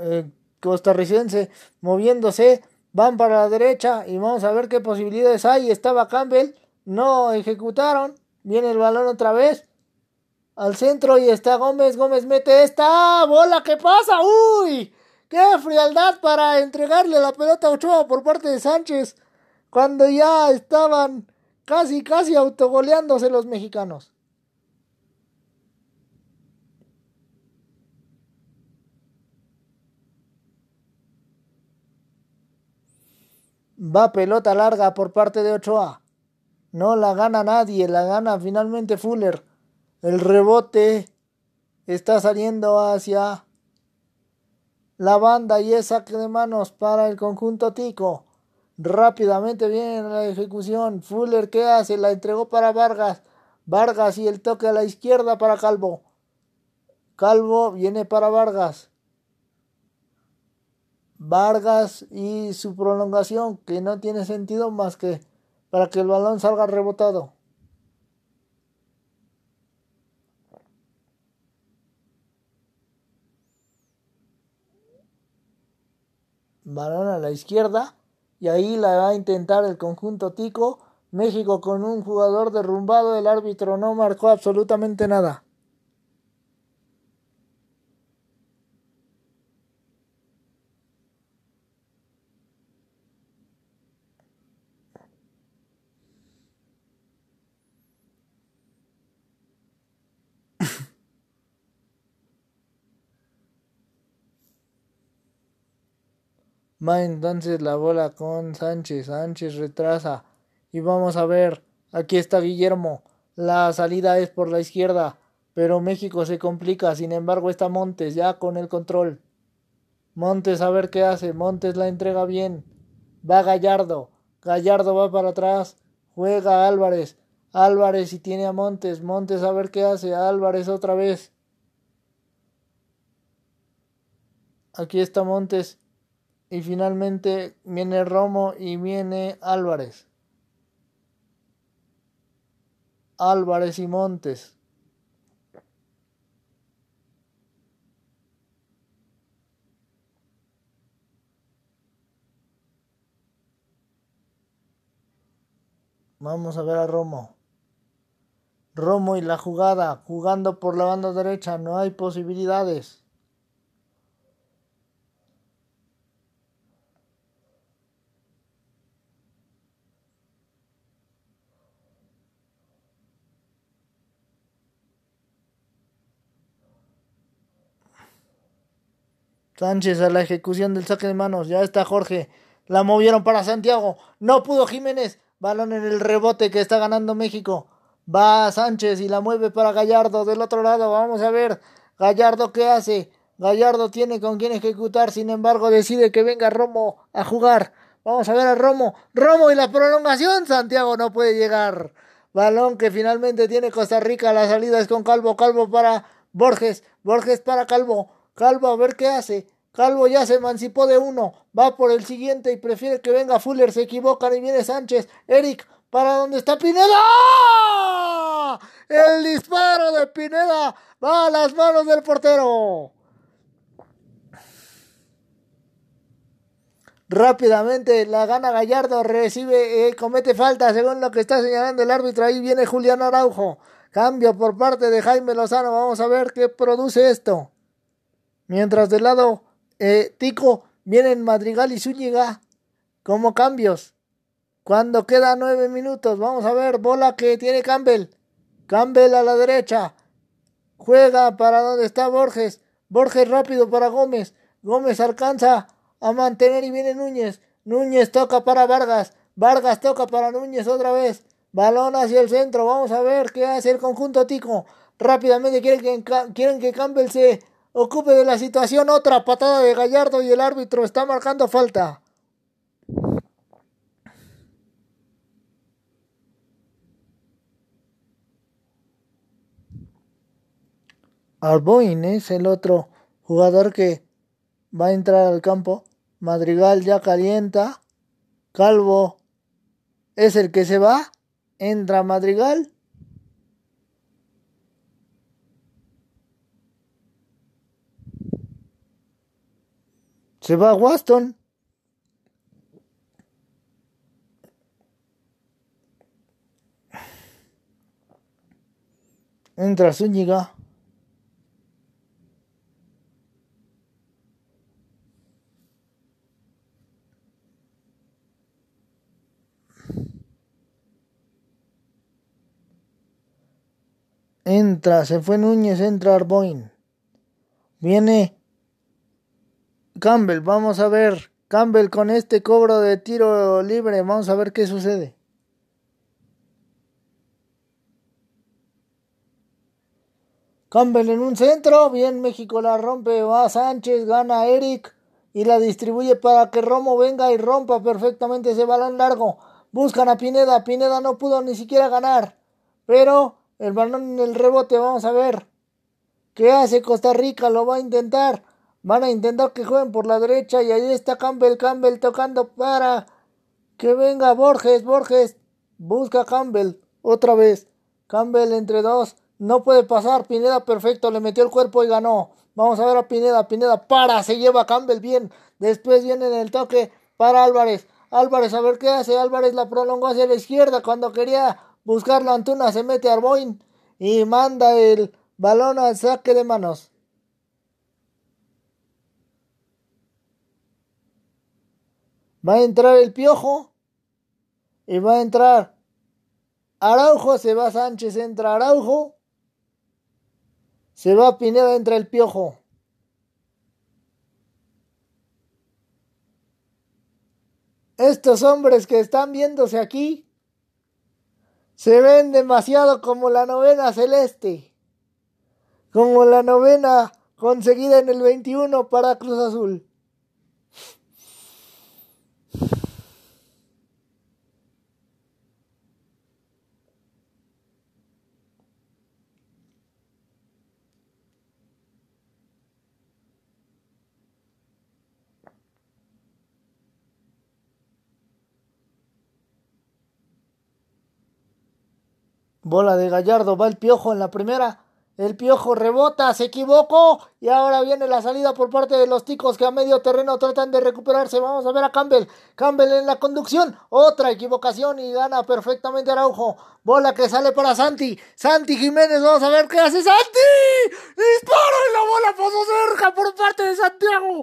eh, costarricense moviéndose. Van para la derecha y vamos a ver qué posibilidades hay. Estaba Campbell, no ejecutaron. Viene el balón otra vez al centro y está Gómez. Gómez mete esta bola. ¿Qué pasa? ¡Uy! ¡Qué frialdad para entregarle la pelota a Ochoa por parte de Sánchez! Cuando ya estaban casi, casi autogoleándose los mexicanos. Va pelota larga por parte de Ochoa. No la gana nadie, la gana finalmente Fuller. El rebote está saliendo hacia la banda y es saque de manos para el conjunto Tico. Rápidamente viene la ejecución. Fuller, ¿qué hace? La entregó para Vargas. Vargas y el toque a la izquierda para Calvo. Calvo viene para Vargas. Vargas y su prolongación, que no tiene sentido más que para que el balón salga rebotado. balón a la izquierda y ahí la va a intentar el conjunto Tico. México con un jugador derrumbado, el árbitro no marcó absolutamente nada. Va entonces la bola con Sánchez. Sánchez retrasa. Y vamos a ver. Aquí está Guillermo. La salida es por la izquierda. Pero México se complica. Sin embargo está Montes ya con el control. Montes a ver qué hace. Montes la entrega bien. Va Gallardo. Gallardo va para atrás. Juega Álvarez. Álvarez y tiene a Montes. Montes a ver qué hace. Álvarez otra vez. Aquí está Montes. Y finalmente viene Romo y viene Álvarez. Álvarez y Montes. Vamos a ver a Romo. Romo y la jugada, jugando por la banda derecha, no hay posibilidades. Sánchez a la ejecución del saque de manos. Ya está Jorge. La movieron para Santiago. No pudo Jiménez. Balón en el rebote que está ganando México. Va Sánchez y la mueve para Gallardo del otro lado. Vamos a ver. Gallardo qué hace. Gallardo tiene con quién ejecutar. Sin embargo, decide que venga Romo a jugar. Vamos a ver a Romo. Romo y la prolongación. Santiago no puede llegar. Balón que finalmente tiene Costa Rica. La salida es con Calvo. Calvo para Borges. Borges para Calvo. Calvo a ver qué hace. Calvo ya se emancipó de uno. Va por el siguiente y prefiere que venga Fuller. Se equivocan y viene Sánchez. Eric, ¿para dónde está Pineda? El disparo de Pineda va a las manos del portero. Rápidamente la gana Gallardo, recibe, eh, comete falta según lo que está señalando el árbitro. Ahí viene Julián Araujo. Cambio por parte de Jaime Lozano. Vamos a ver qué produce esto. Mientras del lado eh, Tico vienen Madrigal y Zúñiga como cambios. Cuando queda nueve minutos, vamos a ver, bola que tiene Campbell. Campbell a la derecha. Juega para donde está Borges. Borges rápido para Gómez. Gómez alcanza a mantener y viene Núñez. Núñez toca para Vargas. Vargas toca para Núñez otra vez. Balón hacia el centro. Vamos a ver qué hace el conjunto Tico. Rápidamente quieren que, quieren que Campbell se ocupe de la situación otra patada de Gallardo y el árbitro está marcando falta. Arboin es el otro jugador que va a entrar al campo. Madrigal ya calienta. Calvo es el que se va. Entra Madrigal. Se va Waston. Entra Zúñiga. Entra, se fue Núñez, entra Arboin. Viene Campbell, vamos a ver. Campbell con este cobro de tiro libre, vamos a ver qué sucede. Campbell en un centro, bien México la rompe, va Sánchez, gana Eric y la distribuye para que Romo venga y rompa perfectamente ese balón largo. Buscan a Pineda, Pineda no pudo ni siquiera ganar, pero el balón en el rebote, vamos a ver. ¿Qué hace Costa Rica? Lo va a intentar. Van a intentar que jueguen por la derecha y ahí está Campbell, Campbell tocando para que venga Borges, Borges. Busca a Campbell otra vez. Campbell entre dos. No puede pasar. Pineda perfecto. Le metió el cuerpo y ganó. Vamos a ver a Pineda. Pineda para. Se lleva a Campbell bien. Después viene en el toque para Álvarez. Álvarez a ver qué hace. Álvarez la prolongó hacia la izquierda cuando quería buscarlo Antuna, se mete Arboin y manda el balón al saque de manos. Va a entrar el piojo y va a entrar Araujo, se va Sánchez, entra Araujo, se va Pineda, entra el piojo. Estos hombres que están viéndose aquí se ven demasiado como la novena celeste, como la novena conseguida en el 21 para Cruz Azul. Bola de Gallardo, va el piojo en la primera. El piojo rebota, se equivocó y ahora viene la salida por parte de los ticos que a medio terreno tratan de recuperarse. Vamos a ver a Campbell. Campbell en la conducción. Otra equivocación y gana perfectamente Araujo. Bola que sale para Santi. Santi Jiménez, vamos a ver qué hace Santi. Disparo y la bola pasó cerca por parte de Santiago.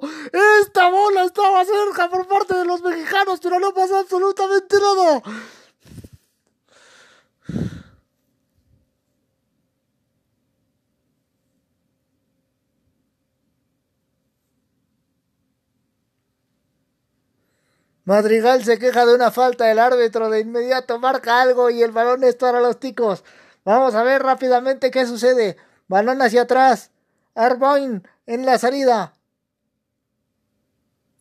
Esta bola estaba cerca por parte de los mexicanos, pero no pasó absolutamente nada. Madrigal se queja de una falta, el árbitro de inmediato marca algo y el balón es para los ticos. Vamos a ver rápidamente qué sucede. Balón hacia atrás. Arboin en la salida.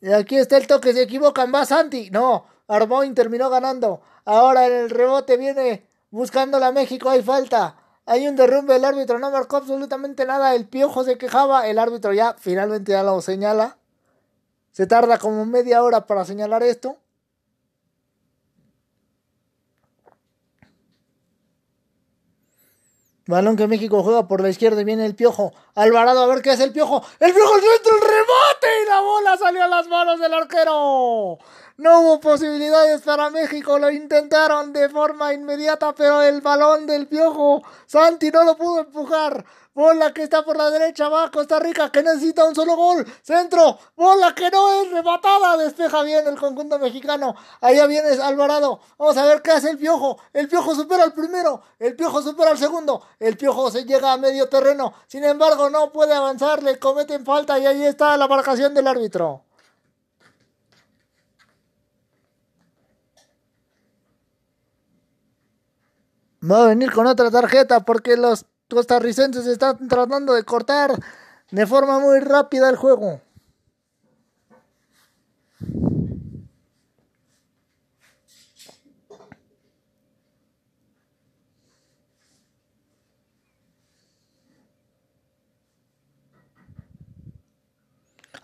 Y aquí está el toque, se equivocan, va Santi. No, Arboin terminó ganando. Ahora en el rebote viene buscando la México, hay falta. Hay un derrumbe, el árbitro no marcó absolutamente nada. El piojo se quejaba, el árbitro ya finalmente ya lo señala. Se tarda como media hora para señalar esto. Balón que México juega por la izquierda y viene el piojo. Alvarado a ver qué hace el piojo. El piojo centro, el rebote y la bola salió a las manos del arquero. No hubo posibilidades para México, lo intentaron de forma inmediata, pero el balón del piojo Santi no lo pudo empujar. Bola que está por la derecha, va Costa Rica que necesita un solo gol. Centro, bola que no es rematada. Despeja bien el conjunto mexicano. Allá viene Alvarado. Vamos a ver qué hace el piojo. El piojo supera al primero. El piojo supera al segundo. El piojo se llega a medio terreno. Sin embargo, no puede avanzar. Le cometen falta y ahí está la marcación del árbitro. Va a venir con otra tarjeta porque los costarricenses están tratando de cortar de forma muy rápida el juego.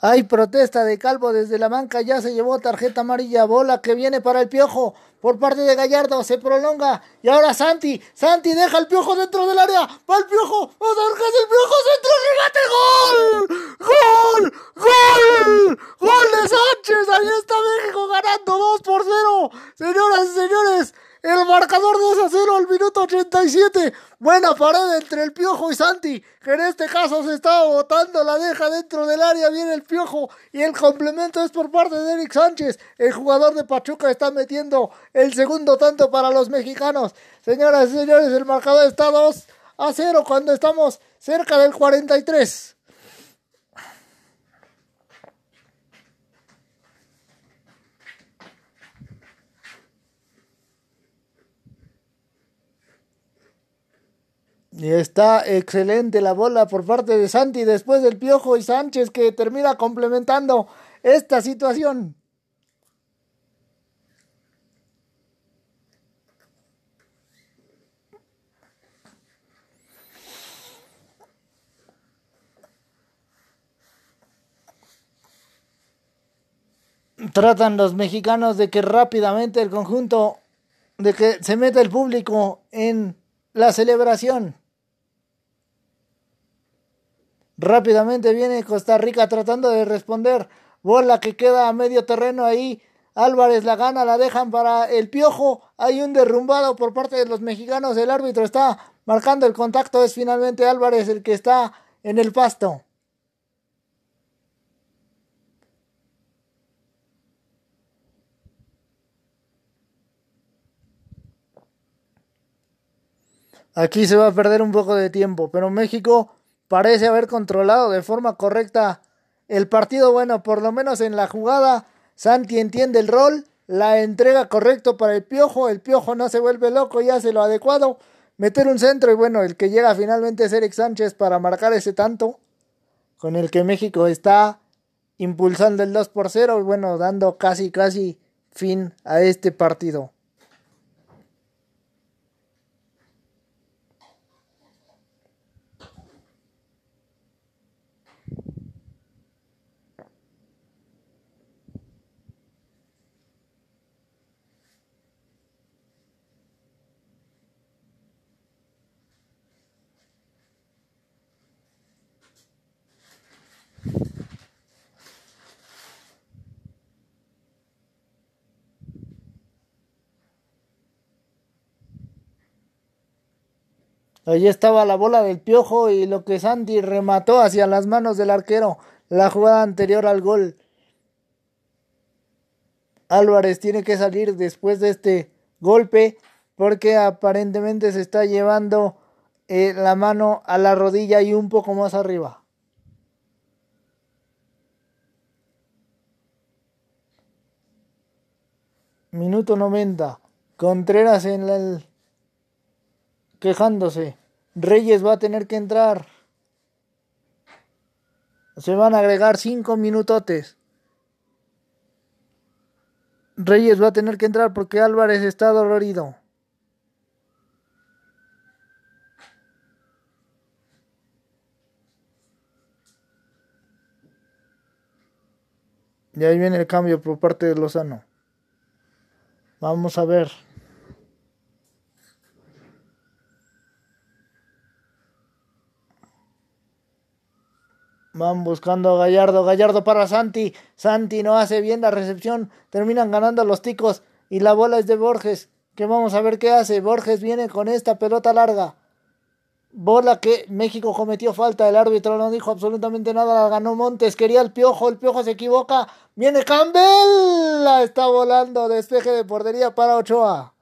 Hay protesta de Calvo desde la banca, ya se llevó tarjeta amarilla, bola que viene para el piojo por parte de Gallardo, se prolonga y ahora Santi, Santi deja el piojo dentro del área, va el piojo, es el piojo, centro, remate, gol, gol, gol, gol de Sánchez, ahí está México ganando 2 por 0, señoras y señores, el marcador 2 a 0 al minuto 87. Buena pared entre el Piojo y Santi, que en este caso se estaba botando, la deja dentro del área, viene el Piojo y el complemento es por parte de Eric Sánchez. El jugador de Pachuca está metiendo el segundo tanto para los mexicanos. Señoras y señores, el marcador está 2 a 0 cuando estamos cerca del 43. Está excelente la bola por parte de Santi después del Piojo y Sánchez que termina complementando esta situación. Tratan los mexicanos de que rápidamente el conjunto, de que se meta el público en la celebración. Rápidamente viene Costa Rica tratando de responder. Bola que queda a medio terreno ahí. Álvarez la gana, la dejan para el piojo. Hay un derrumbado por parte de los mexicanos. El árbitro está marcando el contacto. Es finalmente Álvarez el que está en el pasto. Aquí se va a perder un poco de tiempo, pero México parece haber controlado de forma correcta el partido. Bueno, por lo menos en la jugada, Santi entiende el rol, la entrega correcto para el piojo, el piojo no se vuelve loco y hace lo adecuado, meter un centro y bueno, el que llega finalmente es Eric Sánchez para marcar ese tanto, con el que México está impulsando el 2 por 0 y bueno, dando casi casi fin a este partido. Allí estaba la bola del piojo y lo que Santi remató hacia las manos del arquero. La jugada anterior al gol. Álvarez tiene que salir después de este golpe porque aparentemente se está llevando eh, la mano a la rodilla y un poco más arriba. Minuto 90. Contreras en el quejándose. Reyes va a tener que entrar. Se van a agregar cinco minutotes. Reyes va a tener que entrar porque Álvarez está dolorido. Y ahí viene el cambio por parte de Lozano. Vamos a ver. Van buscando a Gallardo. Gallardo para Santi. Santi no hace bien la recepción. Terminan ganando los ticos. Y la bola es de Borges. Que vamos a ver qué hace. Borges viene con esta pelota larga. Bola que México cometió falta. El árbitro no dijo absolutamente nada. La ganó Montes. Quería el piojo. El piojo se equivoca. Viene Campbell. La está volando. Despeje de portería para Ochoa.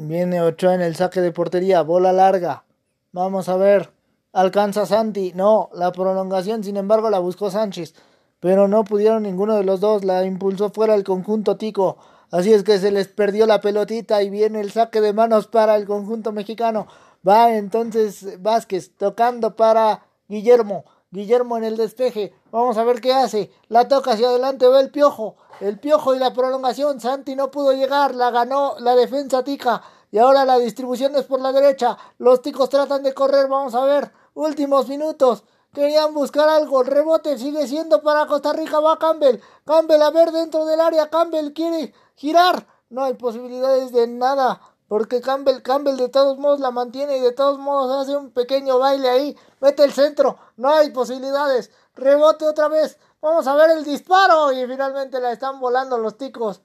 Viene Ochoa en el saque de portería, bola larga. Vamos a ver. Alcanza Santi. No, la prolongación, sin embargo, la buscó Sánchez. Pero no pudieron ninguno de los dos. La impulsó fuera el conjunto Tico. Así es que se les perdió la pelotita y viene el saque de manos para el conjunto mexicano. Va entonces Vázquez tocando para Guillermo. Guillermo en el despeje. Vamos a ver qué hace. La toca hacia adelante, va el piojo. El piojo y la prolongación. Santi no pudo llegar. La ganó la defensa tica. Y ahora la distribución es por la derecha. Los ticos tratan de correr. Vamos a ver. Últimos minutos. Querían buscar algo. El rebote sigue siendo para Costa Rica. Va Campbell. Campbell a ver dentro del área. Campbell quiere girar. No hay posibilidades de nada. Porque Campbell, Campbell de todos modos la mantiene y de todos modos hace un pequeño baile ahí. Mete el centro. No hay posibilidades. Rebote otra vez. Vamos a ver el disparo. Y finalmente la están volando los ticos.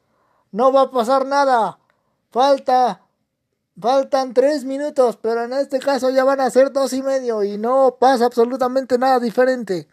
No va a pasar nada. Falta. Faltan tres minutos. Pero en este caso ya van a ser dos y medio. Y no pasa absolutamente nada diferente.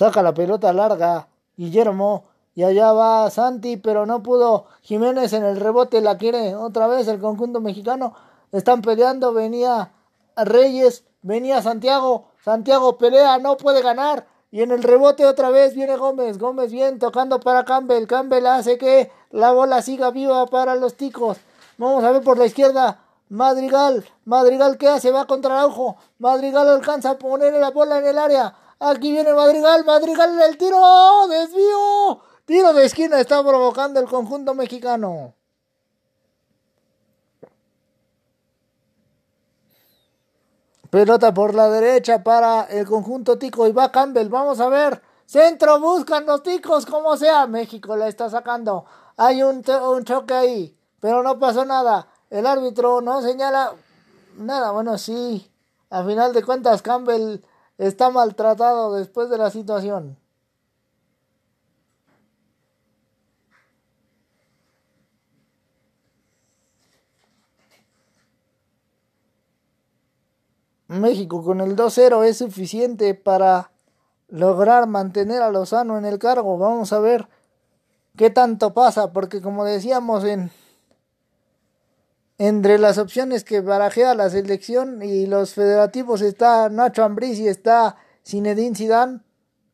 Saca la pelota larga. Guillermo. Y allá va Santi, pero no pudo. Jiménez en el rebote la quiere otra vez el conjunto mexicano. Están peleando. Venía Reyes. Venía Santiago. Santiago pelea. No puede ganar. Y en el rebote otra vez viene Gómez. Gómez bien tocando para Campbell. Campbell hace que la bola siga viva para los ticos. Vamos a ver por la izquierda. Madrigal. Madrigal ¿qué hace? Va contra ojo. Madrigal alcanza a poner la bola en el área. Aquí viene Madrigal, Madrigal en el tiro, desvío. Tiro de esquina está provocando el conjunto mexicano. Pelota por la derecha para el conjunto tico y va Campbell. Vamos a ver. Centro, buscan los ticos, como sea. México la está sacando. Hay un, un choque ahí, pero no pasó nada. El árbitro no señala nada. Bueno, sí. A final de cuentas, Campbell está maltratado después de la situación. México con el 2-0 es suficiente para lograr mantener a Lozano en el cargo. Vamos a ver qué tanto pasa, porque como decíamos en entre las opciones que barajea la selección y los federativos está Nacho Ambriz y está Zinedine Zidane.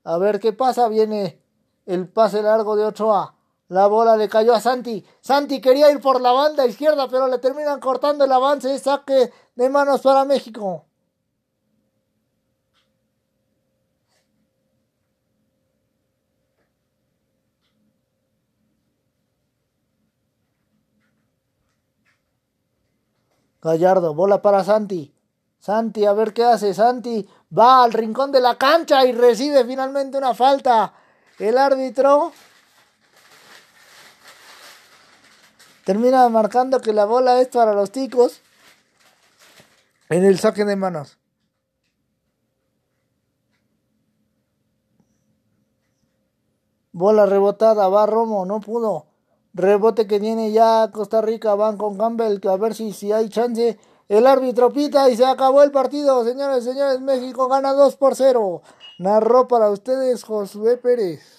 A ver qué pasa. Viene el pase largo de Ochoa. La bola le cayó a Santi. Santi quería ir por la banda izquierda, pero le terminan cortando el avance. Saque de manos para México. Gallardo, bola para Santi. Santi, a ver qué hace. Santi va al rincón de la cancha y recibe finalmente una falta. El árbitro termina marcando que la bola es para los ticos en el saque de manos. Bola rebotada, va Romo, no pudo. Rebote que tiene ya Costa Rica, van con Campbell, a ver si, si hay chance. El árbitro pita y se acabó el partido. Señores, señores, México gana 2 por 0. Narró para ustedes Josué Pérez.